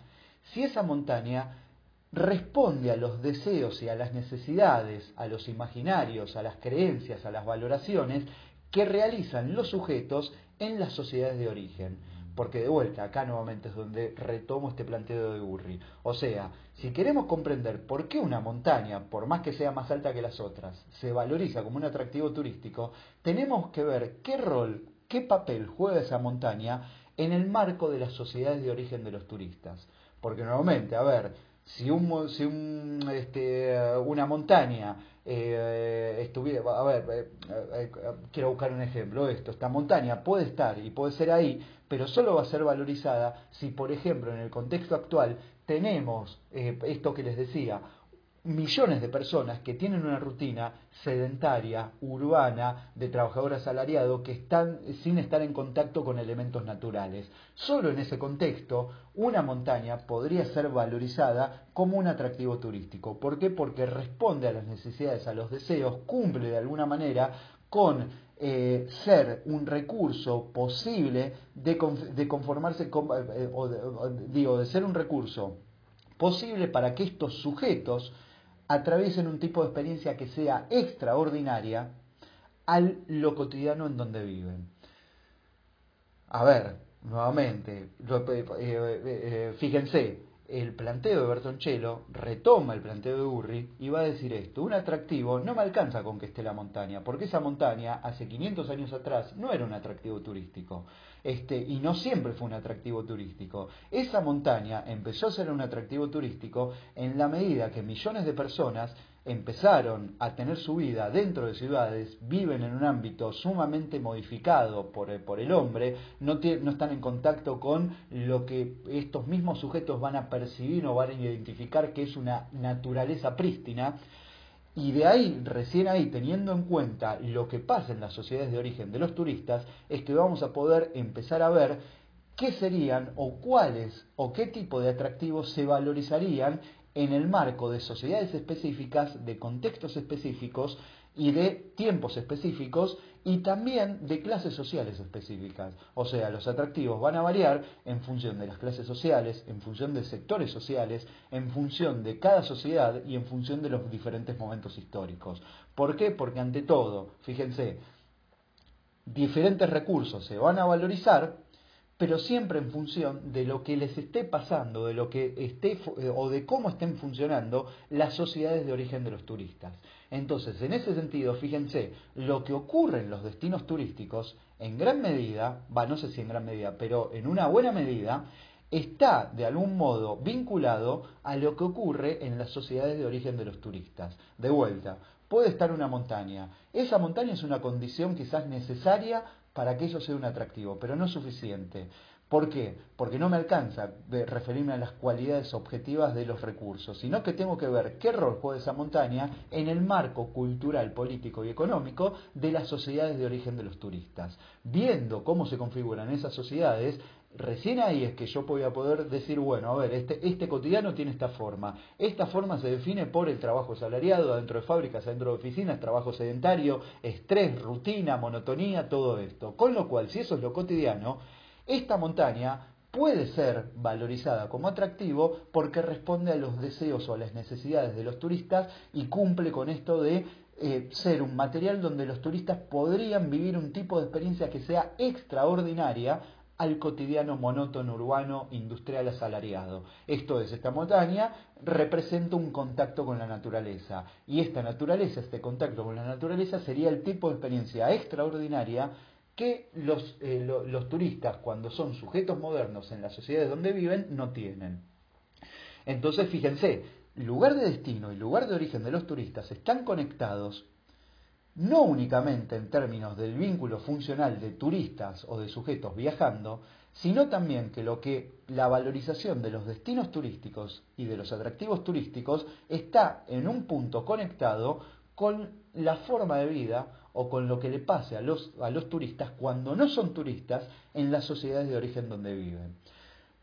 Speaker 1: si esa montaña responde a los deseos y a las necesidades, a los imaginarios, a las creencias, a las valoraciones que realizan los sujetos en las sociedades de origen. porque de vuelta, acá nuevamente es donde retomo este planteo de Urri. O sea, si queremos comprender por qué una montaña, por más que sea más alta que las otras, se valoriza como un atractivo turístico, tenemos que ver qué rol, qué papel juega esa montaña en el marco de las sociedades de origen de los turistas. Porque nuevamente, a ver, si, un, si un, este, una montaña eh, estuviera, a ver, eh, eh, quiero buscar un ejemplo, esto, esta montaña puede estar y puede ser ahí, pero solo va a ser valorizada si, por ejemplo, en el contexto actual tenemos esto que les decía, millones de personas que tienen una rutina sedentaria, urbana, de trabajador asalariado, que están sin estar en contacto con elementos naturales. Solo en ese contexto, una montaña podría ser valorizada como un atractivo turístico. ¿Por qué? Porque responde a las necesidades, a los deseos, cumple de alguna manera con eh, ser un recurso posible de, conformarse, con, eh, digo, de ser un recurso posible para que estos sujetos atraviesen un tipo de experiencia que sea extraordinaria al lo cotidiano en donde viven. A ver, nuevamente, eh, eh, eh, fíjense, el planteo de Bertoncello retoma el planteo de Urri y va a decir esto, un atractivo no me alcanza con que esté la montaña, porque esa montaña hace 500 años atrás no era un atractivo turístico, este, y no siempre fue un atractivo turístico. Esa montaña empezó a ser un atractivo turístico en la medida que millones de personas empezaron a tener su vida dentro de ciudades, viven en un ámbito sumamente modificado por, por el hombre, no, no, están en contacto con lo que estos mismos sujetos van a percibir o van a identificar que es una naturaleza prístina, y de ahí, recién ahí, teniendo en cuenta lo que pasa en las sociedades de origen de los turistas, es que vamos a poder empezar a ver qué serían o cuáles o qué tipo de atractivos se valorizarían en el marco de sociedades específicas, de contextos específicos y de tiempos específicos y también de clases sociales específicas. O sea, los atractivos van a variar en función de las clases sociales, en función de sectores sociales, en función de cada sociedad y en función de los diferentes momentos históricos. ¿Por qué? Porque ante todo, fíjense, diferentes recursos se van a valorizar pero siempre en función de lo que les esté pasando, de lo que esté eh, o de cómo estén funcionando las sociedades de origen de los turistas. Entonces, en ese sentido, fíjense, lo que ocurre en los destinos turísticos, en gran medida, va, no sé si en gran medida, pero en una buena medida, está de algún modo vinculado a lo que ocurre en las sociedades de origen de los turistas. De vuelta, puede estar una montaña. Esa montaña es una condición quizás necesaria para que eso sea un atractivo, pero no suficiente. ¿Por qué? Porque no me alcanza referirme a las cualidades objetivas de los recursos, sino que tengo que ver qué rol juega esa montaña en el marco cultural, político y económico de las sociedades de origen de los turistas. Viendo cómo se configuran esas sociedades, recién ahí es que yo voy a poder decir, bueno, a ver, este, este cotidiano tiene esta forma. Esta forma se define por el trabajo salariado dentro de fábricas, dentro de oficinas, trabajo sedentario, estrés, rutina, monotonía, todo esto. Con lo cual, si eso es lo cotidiano, esta montaña puede ser valorizada como atractivo porque responde a los deseos o a las necesidades de los turistas y cumple con esto de eh, ser un material donde los turistas podrían vivir un tipo de experiencia que sea extraordinaria al cotidiano monótono urbano industrial asalariado. Esto es, esta montaña representa un contacto con la naturaleza y esta naturaleza, este contacto con la naturaleza sería el tipo de experiencia extraordinaria que los, eh, los turistas cuando son sujetos modernos en las sociedades donde viven no tienen. Entonces, fíjense, lugar de destino y lugar de origen de los turistas están conectados no únicamente en términos del vínculo funcional de turistas o de sujetos viajando, sino también que lo que la valorización de los destinos turísticos y de los atractivos turísticos está en un punto conectado con la forma de vida o con lo que le pase a los, a los turistas cuando no son turistas en las sociedades de origen donde viven.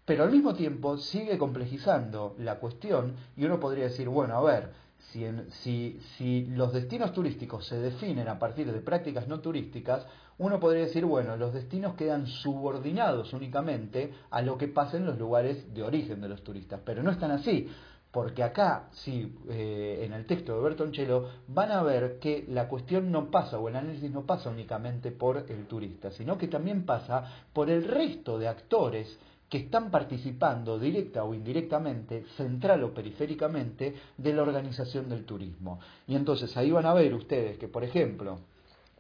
Speaker 1: Pero al mismo tiempo sigue complejizando la cuestión y uno podría decir, bueno, a ver, si, si, los destinos turísticos se definen a partir de prácticas no turísticas, uno podría decir, bueno, los destinos quedan subordinados únicamente a lo que pasa en los lugares de origen de los turistas, pero no están así, Porque acá, sí, eh, en el texto de Bertoncello, van a ver que la cuestión no pasa, o el análisis no pasa únicamente por el turista, sino que también pasa por el resto de actores que están participando directa o indirectamente, central o periféricamente, de la organización del turismo. Y entonces ahí van a ver ustedes que, por ejemplo,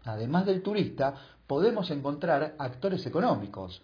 Speaker 1: además del turista, podemos encontrar actores económicos,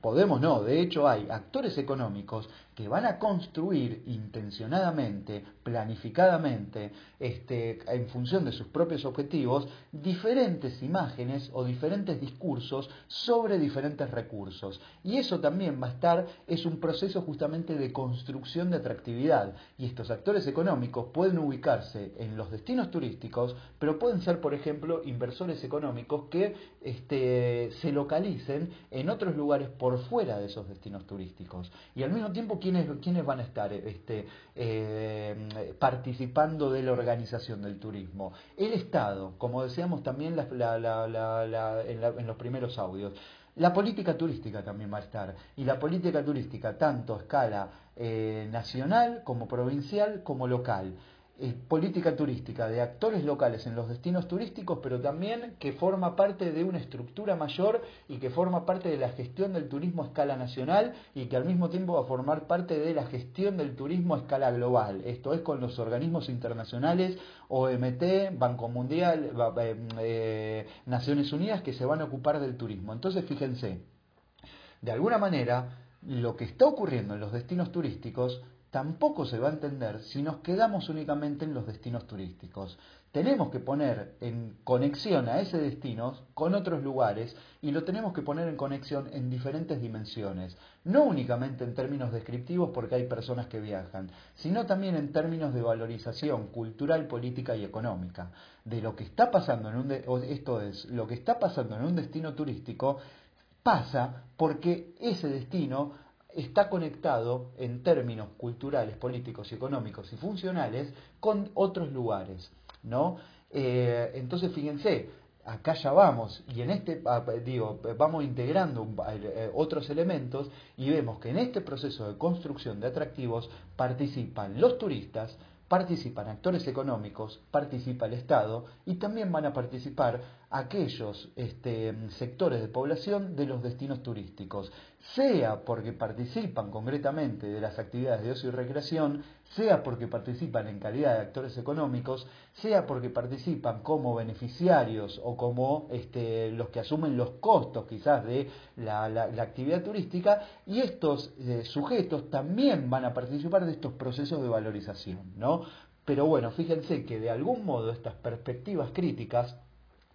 Speaker 1: podemos no, de hecho hay actores económicos que van a construir intencionadamente, planificadamente, este, en función de sus propios objetivos, diferentes imágenes o diferentes discursos sobre diferentes recursos. Y eso también va a estar, es un proceso justamente de construcción de atractividad. Y estos actores económicos pueden ubicarse en los destinos turísticos, pero pueden ser, por ejemplo, inversores económicos que este, se localicen en otros lugares por fuera de esos destinos turísticos. Y al mismo tiempo, ¿quiénes, van a estar este, eh, participando de la organización del turismo? El Estado, como decíamos también en, los primeros audios. La política turística también va a estar. Y la política turística, tanto a escala eh, nacional como provincial como local. Eh, política turística de actores locales en los destinos turísticos, pero también que forma parte de una estructura mayor y que forma parte de la gestión del turismo a escala nacional y que al mismo tiempo va a formar parte de la gestión del turismo a escala global. Esto es con los organismos internacionales, OMT, Banco Mundial, eh, eh, Naciones Unidas, que se van a ocupar del turismo. Entonces, fíjense, de alguna manera, lo que está ocurriendo en los destinos turísticos tampoco se va a entender si nos quedamos únicamente en los destinos turísticos. Tenemos que poner en conexión a ese destino con otros lugares y lo tenemos que poner en conexión en diferentes dimensiones, no únicamente en términos descriptivos porque hay personas que viajan, sino también en términos de valorización cultural, política y económica de lo que está pasando en un esto es lo que está pasando en un destino turístico pasa porque ese destino está conectado en términos culturales, políticos, económicos y funcionales con otros lugares, ¿no? Eh, entonces, fíjense, acá ya vamos y en este ah, digo vamos integrando eh, otros elementos y vemos que en este proceso de construcción de atractivos participan los turistas participan actores económicos, participa el Estado y también van a participar aquellos este, sectores de población de los destinos turísticos, sea porque participan concretamente de las actividades de ocio y recreación, sea porque participan en calidad de actores económicos, sea porque participan como beneficiarios o como este, los que asumen los costos quizás de la, actividad turística, y estos eh, sujetos también van a participar de estos procesos de valorización, ¿no? Pero bueno, fíjense que de algún modo estas perspectivas críticas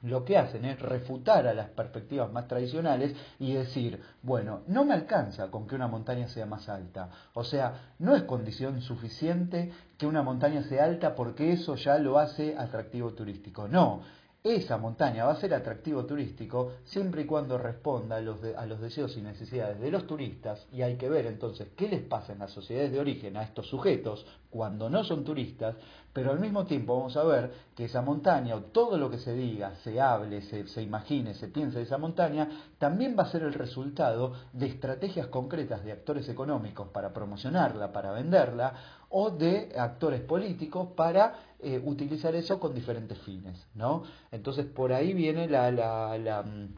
Speaker 1: lo que hacen es refutar a las perspectivas más tradicionales y decir, bueno, no me alcanza con que una montaña sea más alta. O sea, no es condición suficiente que una montaña sea alta porque eso ya lo hace atractivo turístico. No, esa montaña va a ser atractivo turístico siempre y cuando responda a los, deseos y necesidades de los turistas y hay que ver entonces qué les pasa en las sociedades de origen a estos sujetos cuando no son turistas, pero al mismo tiempo vamos a ver que esa montaña o todo lo que se diga, se hable, se, se imagine, se piense de esa montaña, también va a ser el resultado de estrategias concretas de actores económicos para promocionarla, para venderla, o de actores políticos para eh, utilizar eso con diferentes fines, ¿no? Entonces por ahí viene la, la, mm,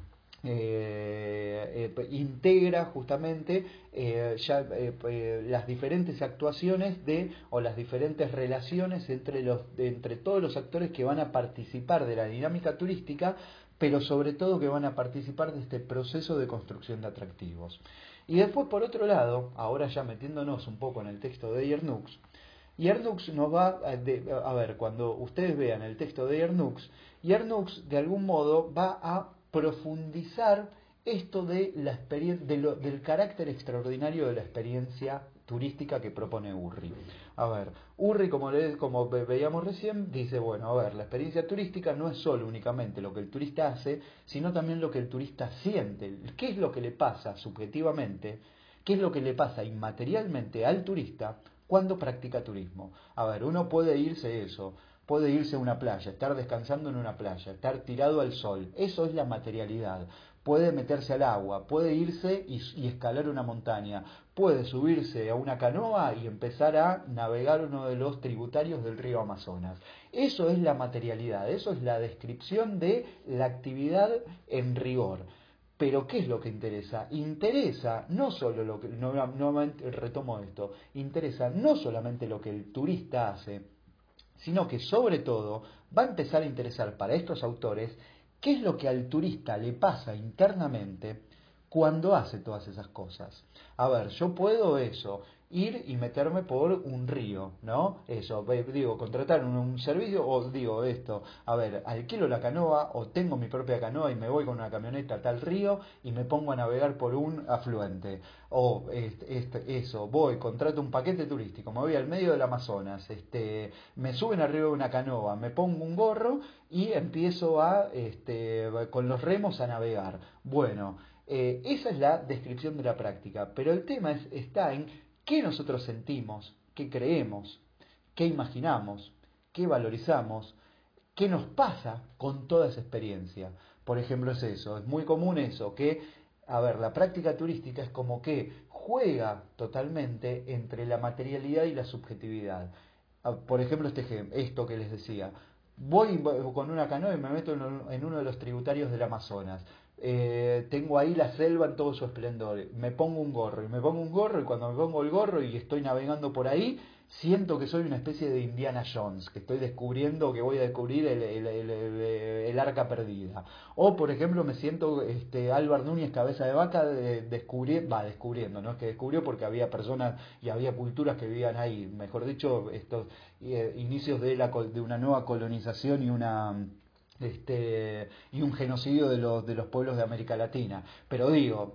Speaker 1: eh, eh, integra justamente las diferentes actuaciones de o las diferentes relaciones entre los entre todos los actores que van a participar de la dinámica turística pero sobre todo que van a participar de este proceso de construcción de atractivos y después por otro lado ahora ya metiéndonos un poco en el texto de Yernux Yernux nos va a, a ver, cuando ustedes vean el texto de Yernux, Yernux de algún modo va a profundizar esto de la de del carácter extraordinario de la experiencia turística que propone Urri. A ver, Urri, como, le, como veíamos recién, dice, bueno, a ver, la experiencia turística no es solo únicamente lo que el turista hace, sino también lo que el turista siente. ¿Qué es lo que le pasa subjetivamente? ¿Qué es lo que le pasa inmaterialmente al turista cuando practica turismo? A ver, uno puede irse eso, puede irse a una playa, estar descansando en una playa, estar tirado al sol, eso es la materialidad. Puede meterse al agua, puede irse y, escalar una montaña, puede subirse a una canoa y empezar a navegar uno de los tributarios del río Amazonas. Eso es la materialidad, eso es la descripción de la actividad en rigor. Pero ¿qué es lo que interesa? Interesa no solo lo que, nuevamente retomo esto, interesa no solamente lo que el turista hace, sino que sobre todo va a empezar a interesar para estos autores qué es lo que al turista le pasa internamente cuando hace todas esas cosas. A ver, yo puedo eso, ir y meterme por un río, ¿no? Eso, digo, contratar un, servicio o digo esto, a ver, alquilo la canoa o tengo mi propia canoa y me voy con una camioneta a tal río y me pongo a navegar por un afluente. O este, eso, voy, contrato un paquete turístico, me voy al medio del Amazonas, este, me suben arriba de una canoa, me pongo un gorro y empiezo a, este, con los remos a navegar. Bueno, eh, esa es la descripción de la práctica, pero el tema está en qué nosotros sentimos, qué creemos, qué imaginamos, qué valorizamos, qué nos pasa con toda esa experiencia. Por ejemplo, es eso, es muy común eso, que, a ver, la práctica turística es como que juega totalmente entre la materialidad y la subjetividad. Ah, por ejemplo, este, esto que les decía, voy con una canoa y me meto en uno de los tributarios del Amazonas eh, tengo ahí la selva en todo su esplendor, me pongo un gorro y me pongo un gorro y cuando me pongo el gorro y estoy navegando por ahí, siento que soy una especie de Indiana Jones, que estoy descubriendo, que voy a descubrir el, el, arca perdida. O, por ejemplo, me siento este, Álvaro Núñez, cabeza de vaca, de, va, descubriendo, no es que descubrió porque había personas y había culturas que vivían ahí, mejor dicho, estos eh, inicios de, la, de una nueva colonización y una este, y un genocidio de los, de los pueblos de América Latina. Pero digo,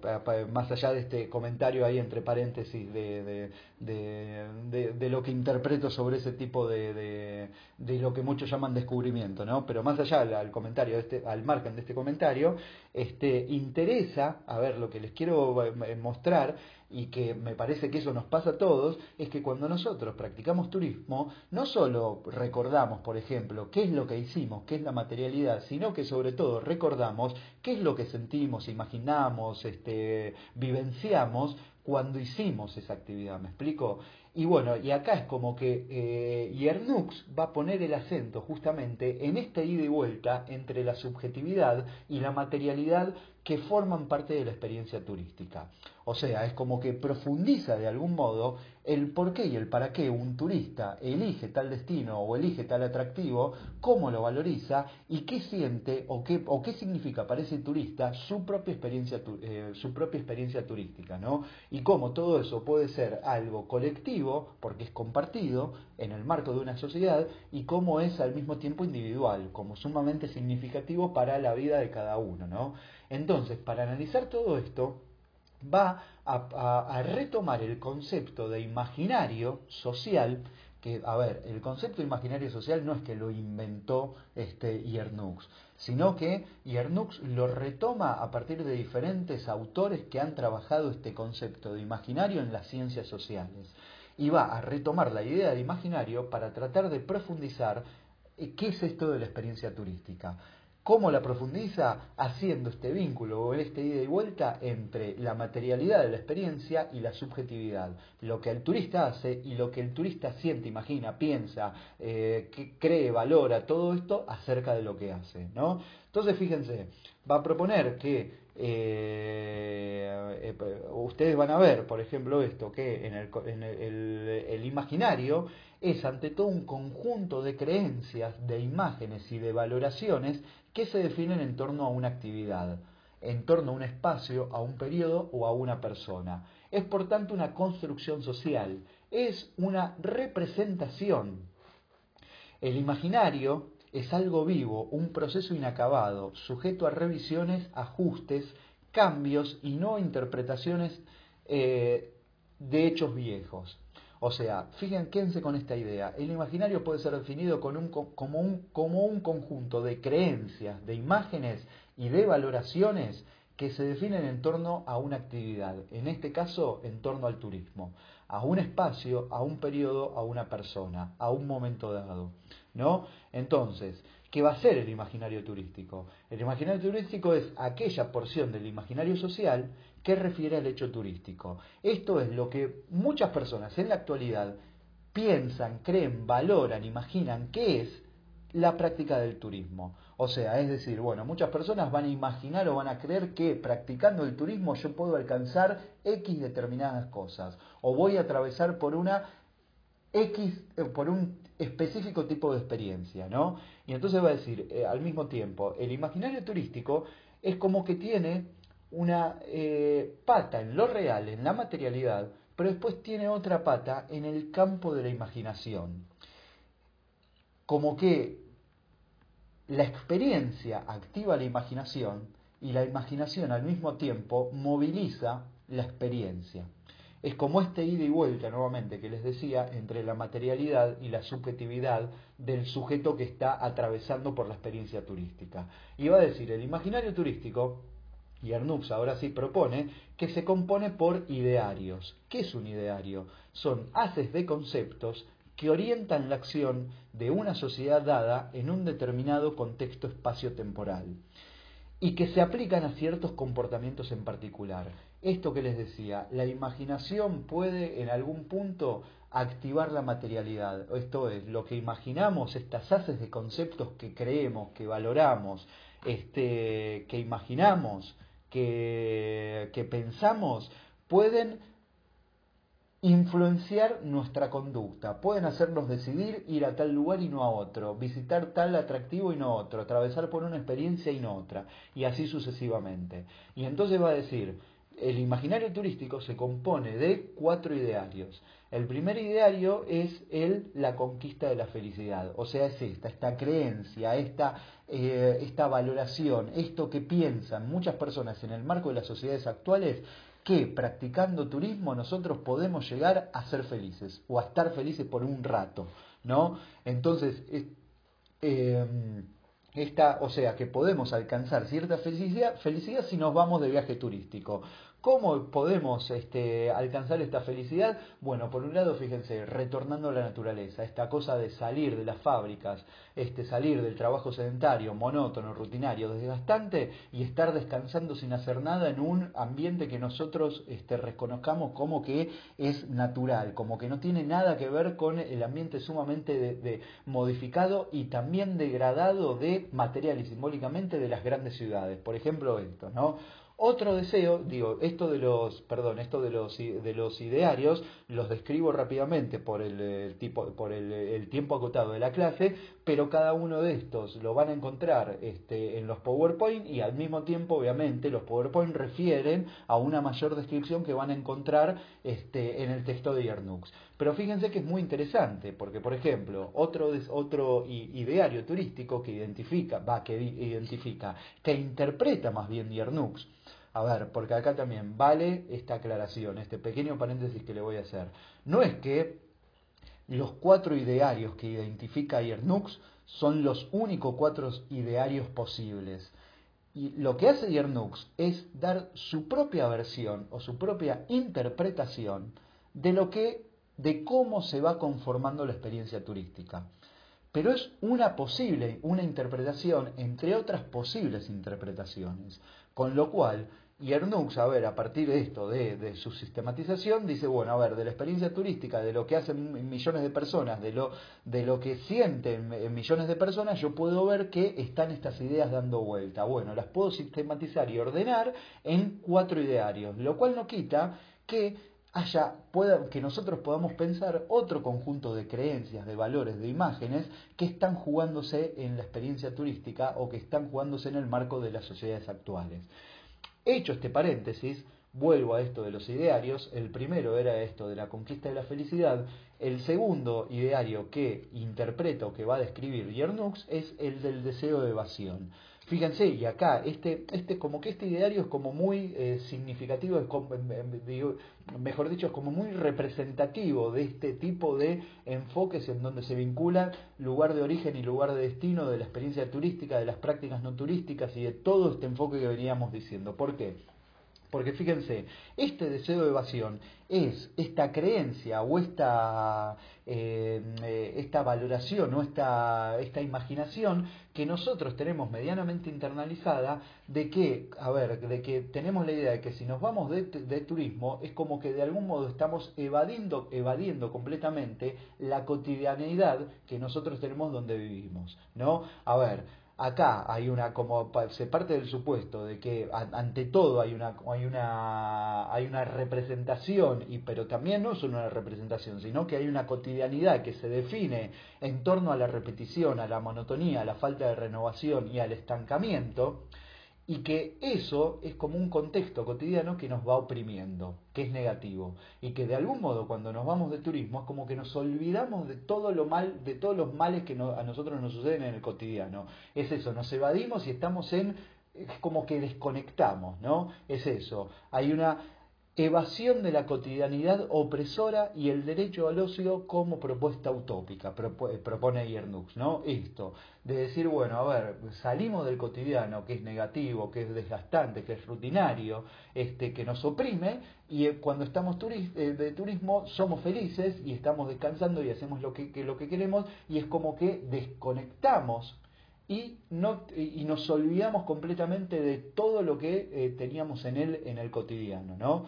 Speaker 1: más allá de este comentario ahí entre paréntesis de, de, de, lo que interpreto sobre ese tipo de, de, lo que muchos llaman descubrimiento, ¿no? Pero más allá al comentario, este, al margen de este comentario, este, interesa, a ver, lo que les quiero eh, mostrar y que me parece que eso nos pasa a todos, es que cuando nosotros practicamos turismo, no solo recordamos, por ejemplo, qué es lo que hicimos, qué es la materialidad, sino que sobre todo recordamos qué es lo que sentimos, imaginamos, este, vivenciamos cuando hicimos esa actividad, ¿me explico? Y bueno, y acá es como que eh, Yernux va a poner el acento justamente en esta ida y vuelta entre la subjetividad y la materialidad que forman parte de la experiencia turística. O sea, es como que profundiza de algún modo el por qué y el para qué un turista elige tal destino o elige tal atractivo, cómo lo valoriza y qué siente o qué, o qué significa para ese turista su propia experiencia, eh, su propia experiencia turística, ¿no? Y cómo todo eso puede ser algo colectivo, porque es compartido en el marco de una sociedad, y cómo es al mismo tiempo individual, como sumamente significativo para la vida de cada uno, ¿no? Entonces, para analizar todo esto, va a, retomar el concepto de imaginario social, que, a ver, el concepto de imaginario social no es que lo inventó este Yernux, sino que Yernux lo retoma a partir de diferentes autores que han trabajado este concepto de imaginario en las ciencias sociales. Y va a retomar la idea de imaginario para tratar de profundizar eh, qué es esto de la experiencia turística. ¿Cómo la profundiza? Haciendo este vínculo o este ida y vuelta entre la materialidad de la experiencia y la subjetividad. Lo que el turista hace y lo que el turista siente, imagina, piensa, eh, cree, valora, todo esto acerca de lo que hace. ¿no? Entonces, fíjense, va a proponer que eh, eh, ustedes van a ver, por ejemplo, esto, que en, el imaginario es ante todo un conjunto de creencias, de imágenes y de valoraciones que se definen en torno a una actividad, en torno a un espacio, a un periodo o a una persona. Es por tanto una construcción social, es una representación. El imaginario es algo vivo, un proceso inacabado, sujeto a revisiones, ajustes, cambios y no interpretaciones eh, de hechos viejos. O sea, fíjense con esta idea. El imaginario puede ser definido como, un, como un conjunto de creencias, de imágenes y de valoraciones que se definen en torno a una actividad, en este caso en torno al turismo, a un espacio, a un periodo, a una persona, a un momento dado. ¿no? Entonces, ¿qué va a ser el imaginario turístico? El imaginario turístico es aquella porción del imaginario social que refiere al hecho turístico. Esto es lo que muchas personas en la actualidad piensan, creen, valoran, imaginan que es la práctica del turismo. O sea, es decir, bueno, muchas personas van a imaginar o van a creer que practicando el turismo yo puedo alcanzar X determinadas cosas o voy a atravesar por una X, eh, por un específico tipo de experiencia, ¿no? Y entonces va a decir, eh, al mismo tiempo, el imaginario turístico es como que tiene una eh, pata en lo real, en la materialidad, pero después tiene otra pata en el campo de la imaginación. Como que la experiencia activa la imaginación y la imaginación al mismo tiempo moviliza la experiencia. Es como este ida y vuelta, nuevamente, que les decía, entre la materialidad y la subjetividad del sujeto que está atravesando por la experiencia turística. Y va a decir, el imaginario turístico, y Arnux ahora sí propone, que se compone por idearios. ¿Qué es un ideario? Son haces de conceptos que orientan la acción de una sociedad dada en un determinado contexto espacio-temporal y que se aplican a ciertos comportamientos en particular. Esto que les decía, la imaginación puede en algún punto activar la materialidad. Esto es, lo que imaginamos, estas haces de conceptos que creemos, que valoramos, este, que imaginamos, que, que pensamos, pueden influenciar nuestra conducta, pueden hacernos decidir ir a tal lugar y no a otro, visitar tal atractivo y no otro, atravesar por una experiencia y no otra, y así sucesivamente. Y entonces va a decir, el imaginario turístico se compone de cuatro idearios. El primer ideario es el la conquista de la felicidad, o sea, es esta, esta creencia, esta, eh, esta valoración, esto que piensan muchas personas en el marco de las sociedades actuales, que practicando turismo nosotros podemos llegar a ser felices o a estar felices por un rato, ¿no? Entonces, eh, esta, o sea, que podemos alcanzar cierta felicidad, felicidad si nos vamos de viaje turístico. ¿Cómo podemos este, alcanzar esta felicidad? Bueno, por un lado, fíjense, retornando a la naturaleza, esta cosa de salir de las fábricas, este, salir del trabajo sedentario, monótono, rutinario, desgastante y estar descansando sin hacer nada en un ambiente que nosotros este, reconozcamos como que es natural, como que no tiene nada que ver con el ambiente sumamente de, modificado y también degradado de material y simbólicamente de las grandes ciudades. Por ejemplo, esto, ¿no? Otro deseo, digo, esto de los, perdón, esto de los, de los idearios los describo rápidamente por el, tipo, por el, tiempo acotado de la clase, pero cada uno de estos lo van a encontrar este, en los PowerPoint y al mismo tiempo, obviamente, los PowerPoint refieren a una mayor descripción que van a encontrar este, en el texto de Yernux. Pero fíjense que es muy interesante, porque por ejemplo, otro, otro ideario turístico que identifica, va, que identifica, que interpreta más bien Yernux, a ver, porque acá también vale esta aclaración, este pequeño paréntesis que le voy a hacer. No es que los cuatro idearios que identifica Yernux son los únicos cuatro idearios posibles. Y lo que hace Yernux es dar su propia versión o su propia interpretación de lo que de cómo se va conformando la experiencia turística. Pero es una posible, una interpretación entre otras posibles interpretaciones. Con lo cual, Yernux, a ver, a partir de esto, de, su sistematización, dice, bueno, a ver, de la experiencia turística, de lo que hacen millones de personas, de lo, de lo que sienten millones de personas, yo puedo ver que están estas ideas dando vuelta. Bueno, las puedo sistematizar y ordenar en cuatro idearios, lo cual no quita que haya, pueda, que nosotros podamos pensar otro conjunto de creencias, de valores, de imágenes que están jugándose en la experiencia turística o que están jugándose en el marco de las sociedades actuales. Hecho este paréntesis, vuelvo a esto de los idearios. El primero era esto de la conquista de la felicidad. El segundo ideario que interpreto, que va a describir Yernux es el del deseo de evasión. Fíjense, y acá, este, este, como que este ideario es como muy eh, significativo, es mejor dicho, es como muy representativo de este tipo de enfoques en donde se vinculan lugar de origen y lugar de destino de la experiencia turística, de las prácticas no turísticas y de todo este enfoque que veníamos diciendo. ¿Por qué? Porque fíjense, este deseo de evasión es esta creencia o esta, eh, eh, esta valoración o esta, esta imaginación que nosotros tenemos medianamente internalizada de que, a ver, de que tenemos la idea de que si nos vamos de, de turismo es como que de algún modo estamos evadiendo, evadiendo completamente la cotidianeidad que nosotros tenemos donde vivimos, ¿no? A ver, acá hay una como se parte del supuesto de que ante todo hay una hay una hay una representación y pero también no solo una representación sino que hay una cotidianidad que se define en torno a la repetición a la monotonía a la falta de renovación y al estancamiento y que eso es como un contexto cotidiano que nos va oprimiendo, que es negativo, y que de algún modo cuando nos vamos de turismo es como que nos olvidamos de todo lo mal, de todos los males que a nosotros nos suceden en el cotidiano. Es eso, nos evadimos y estamos en es como que desconectamos, ¿no? Es eso. Hay una evasión de la cotidianidad opresora y el derecho al ocio como propuesta utópica, propone Iernux, ¿no? Esto, de decir, bueno, a ver, salimos del cotidiano, que es negativo, que es desgastante, que es rutinario, este, que nos oprime, y eh, cuando estamos eh, de turismo somos felices y estamos descansando y hacemos lo que, lo que queremos, y es como que desconectamos y, no, y nos olvidamos completamente de todo lo que eh, teníamos en él en el cotidiano, ¿no?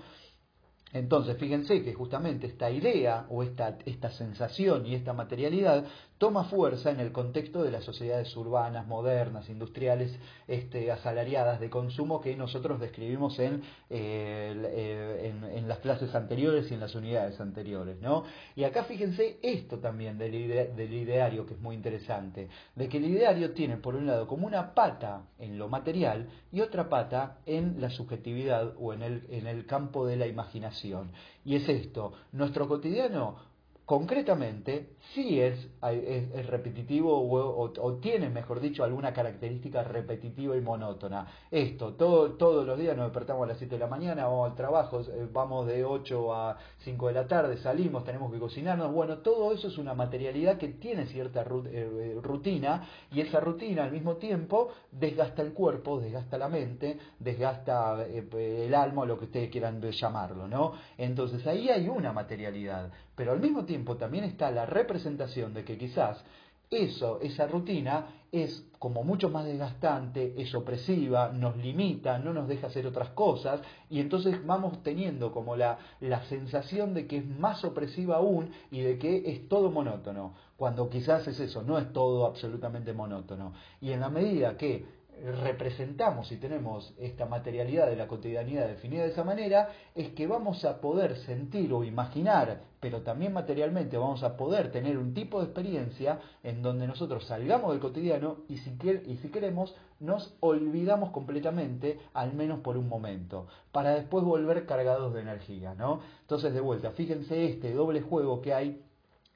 Speaker 1: Entonces, fíjense que justamente esta idea o esta, esta sensación y esta materialidad toma fuerza en el contexto de las sociedades urbanas, modernas, industriales, este, asalariadas de consumo que nosotros describimos en, eh, eh, en, las clases anteriores y en las unidades anteriores. ¿no? Y acá fíjense esto también del, del ideario que es muy interesante, de que el ideario tiene por un lado como una pata en lo material y otra pata en la subjetividad o en el, en el campo de la imaginación. Y es esto, nuestro cotidiano concretamente sí es, es, repetitivo o, tiene, mejor dicho, alguna característica repetitiva y monótona. Esto, todo, todos los días nos despertamos a las 7 de la mañana, vamos al trabajo, eh, vamos de 8 a 5 de la tarde, salimos, tenemos que cocinarnos. Bueno, todo eso es una materialidad que tiene cierta eh, rutina y esa rutina al mismo tiempo desgasta el cuerpo, desgasta la mente, desgasta eh, el alma, lo que ustedes quieran llamarlo, ¿no? Entonces ahí hay una materialidad pero al mismo tiempo también está la representación de que quizás eso, esa rutina es como mucho más desgastante, es opresiva, nos limita, no nos deja hacer otras cosas y entonces vamos teniendo como la, la sensación de que es más opresiva aún y de que es todo monótono, cuando quizás es eso, no es todo absolutamente monótono. Y en la medida que representamos y tenemos esta materialidad de la cotidianidad definida de esa manera, es que vamos a poder sentir o imaginar, pero también materialmente vamos a poder tener un tipo de experiencia en donde nosotros salgamos del cotidiano y si, y si queremos nos olvidamos completamente, al menos por un momento, para después volver cargados de energía, ¿no? Entonces, de vuelta, fíjense este doble juego que hay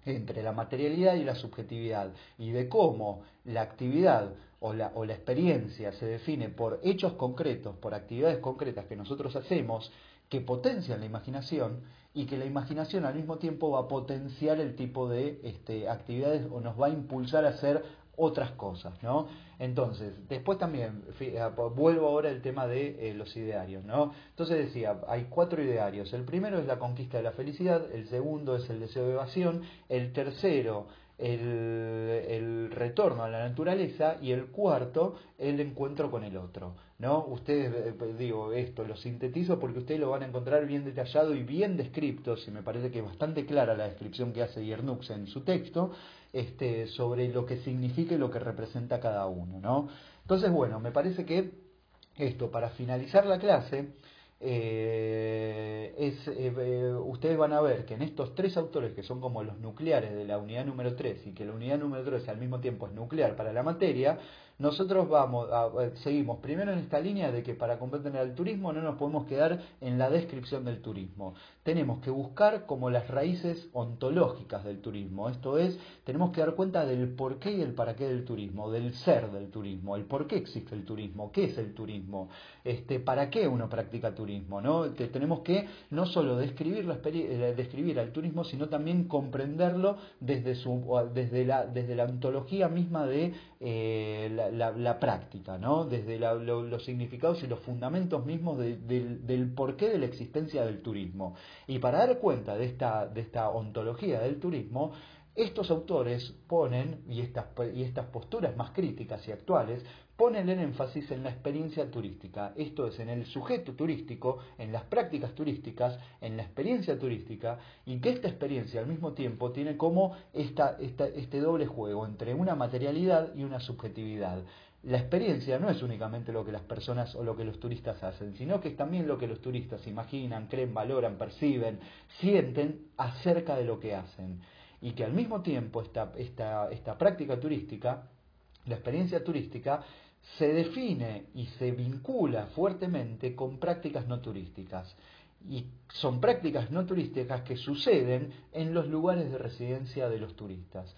Speaker 1: entre la materialidad y la subjetividad y de cómo la actividad o la, o la experiencia se define por hechos concretos, por actividades concretas que nosotros hacemos que potencian la imaginación y que la imaginación al mismo tiempo va a potenciar el tipo de este, actividades o nos va a impulsar a hacer otras cosas, ¿no? Entonces, después también, eh, vuelvo ahora al tema de eh, los idearios, ¿no? Entonces decía, hay cuatro idearios. El primero es la conquista de la felicidad, el segundo es el deseo de evasión, el tercero el, retorno a la naturaleza y el cuarto, el encuentro con el otro. ¿no? Ustedes, eh, pues, digo, esto lo sintetizo porque ustedes lo van a encontrar bien detallado y bien descrito, y me parece que es bastante clara la descripción que hace Yernux en su texto, este, sobre lo que significa y lo que representa cada uno. ¿no? Entonces, bueno, me parece que esto, para finalizar la clase, eh, es, eh, eh, ustedes van a ver que en estos tres autores que son como los nucleares de la unidad número 3 y que la unidad número 3 al mismo tiempo es nuclear para la materia, nosotros vamos a, seguimos primero en esta línea de que para comprender el turismo no nos podemos quedar en la descripción del turismo. Tenemos que buscar como las raíces ontológicas del turismo. Esto es, tenemos que dar cuenta del por qué y el para qué del turismo, del ser del turismo, el por qué existe el turismo, qué es el turismo, este, para qué uno practica turismo ¿no? tenemos que no solo describir, la eh, describir al turismo, sino también comprenderlo desde, su, desde, la, desde la ontología misma de eh, la, práctica, ¿no? Desde los significados y los fundamentos mismos del porqué de la existencia del turismo. Y para dar cuenta de esta, de esta ontología del turismo, estos autores ponen, y estas, y estas posturas más críticas y actuales, ponen el énfasis en la experiencia turística, esto es, en el sujeto turístico, en las prácticas turísticas, en la experiencia turística, y que esta experiencia al mismo tiempo tiene como esta, este doble juego entre una materialidad y una subjetividad. La experiencia no es únicamente lo que las personas o lo que los turistas hacen, sino que es también lo que los turistas imaginan, creen, valoran, perciben, sienten acerca de lo que hacen y que al mismo tiempo esta, esta, esta práctica turística, la experiencia turística, se define y se vincula fuertemente con prácticas no turísticas. Y son prácticas no turísticas que suceden en los lugares de residencia de los turistas.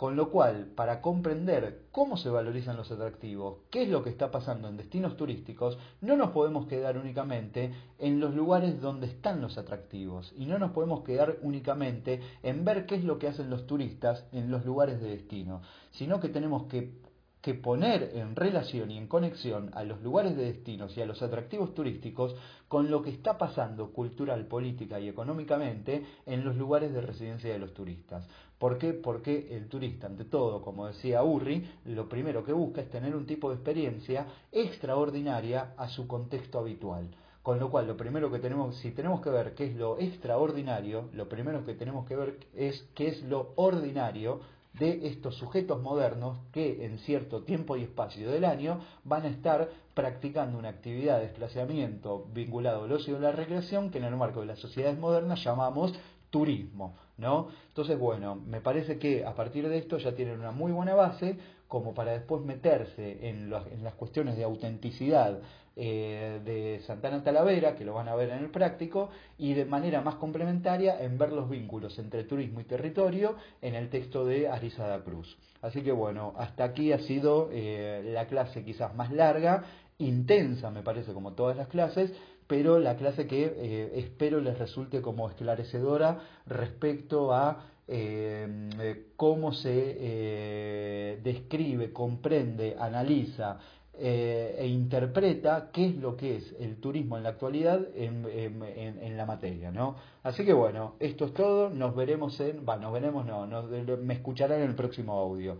Speaker 1: Con lo cual, para comprender cómo se valorizan los atractivos, qué es lo que está pasando en destinos turísticos, no nos podemos quedar únicamente en los lugares donde están los atractivos y no nos podemos quedar únicamente en ver qué es lo que hacen los turistas en los lugares de destino, sino que tenemos que que poner en relación y en conexión a los lugares de destinos y a los atractivos turísticos con lo que está pasando cultural, política y económicamente en los lugares de residencia de los turistas. ¿Por qué? Porque el turista, ante todo, como decía Urri, lo primero que busca es tener un tipo de experiencia extraordinaria a su contexto habitual. Con lo cual, lo primero que tenemos, si tenemos que ver qué es lo extraordinario, lo primero que tenemos que ver es qué es lo ordinario de estos sujetos modernos que en cierto tiempo y espacio del año van a estar practicando una actividad de desplazamiento vinculado al ocio y la recreación que en el marco de las sociedades modernas llamamos turismo, ¿no? Entonces, bueno, me parece que a partir de esto ya tienen una muy buena base como para después meterse en, en las cuestiones de autenticidad eh, de Santana Talavera, que lo van a ver en el práctico, y de manera más complementaria en ver los vínculos entre turismo y territorio en el texto de Arizada Cruz. Así que bueno, hasta aquí ha sido eh, la clase quizás más larga, intensa me parece como todas las clases, pero la clase que eh, espero les resulte como esclarecedora respecto a cómo se describe, comprende, analiza eh, e interpreta qué es lo que es el turismo en la actualidad en, la materia, ¿no? Así que bueno, esto es todo, nos veremos en, va, nos veremos, no, me escucharán en el próximo audio.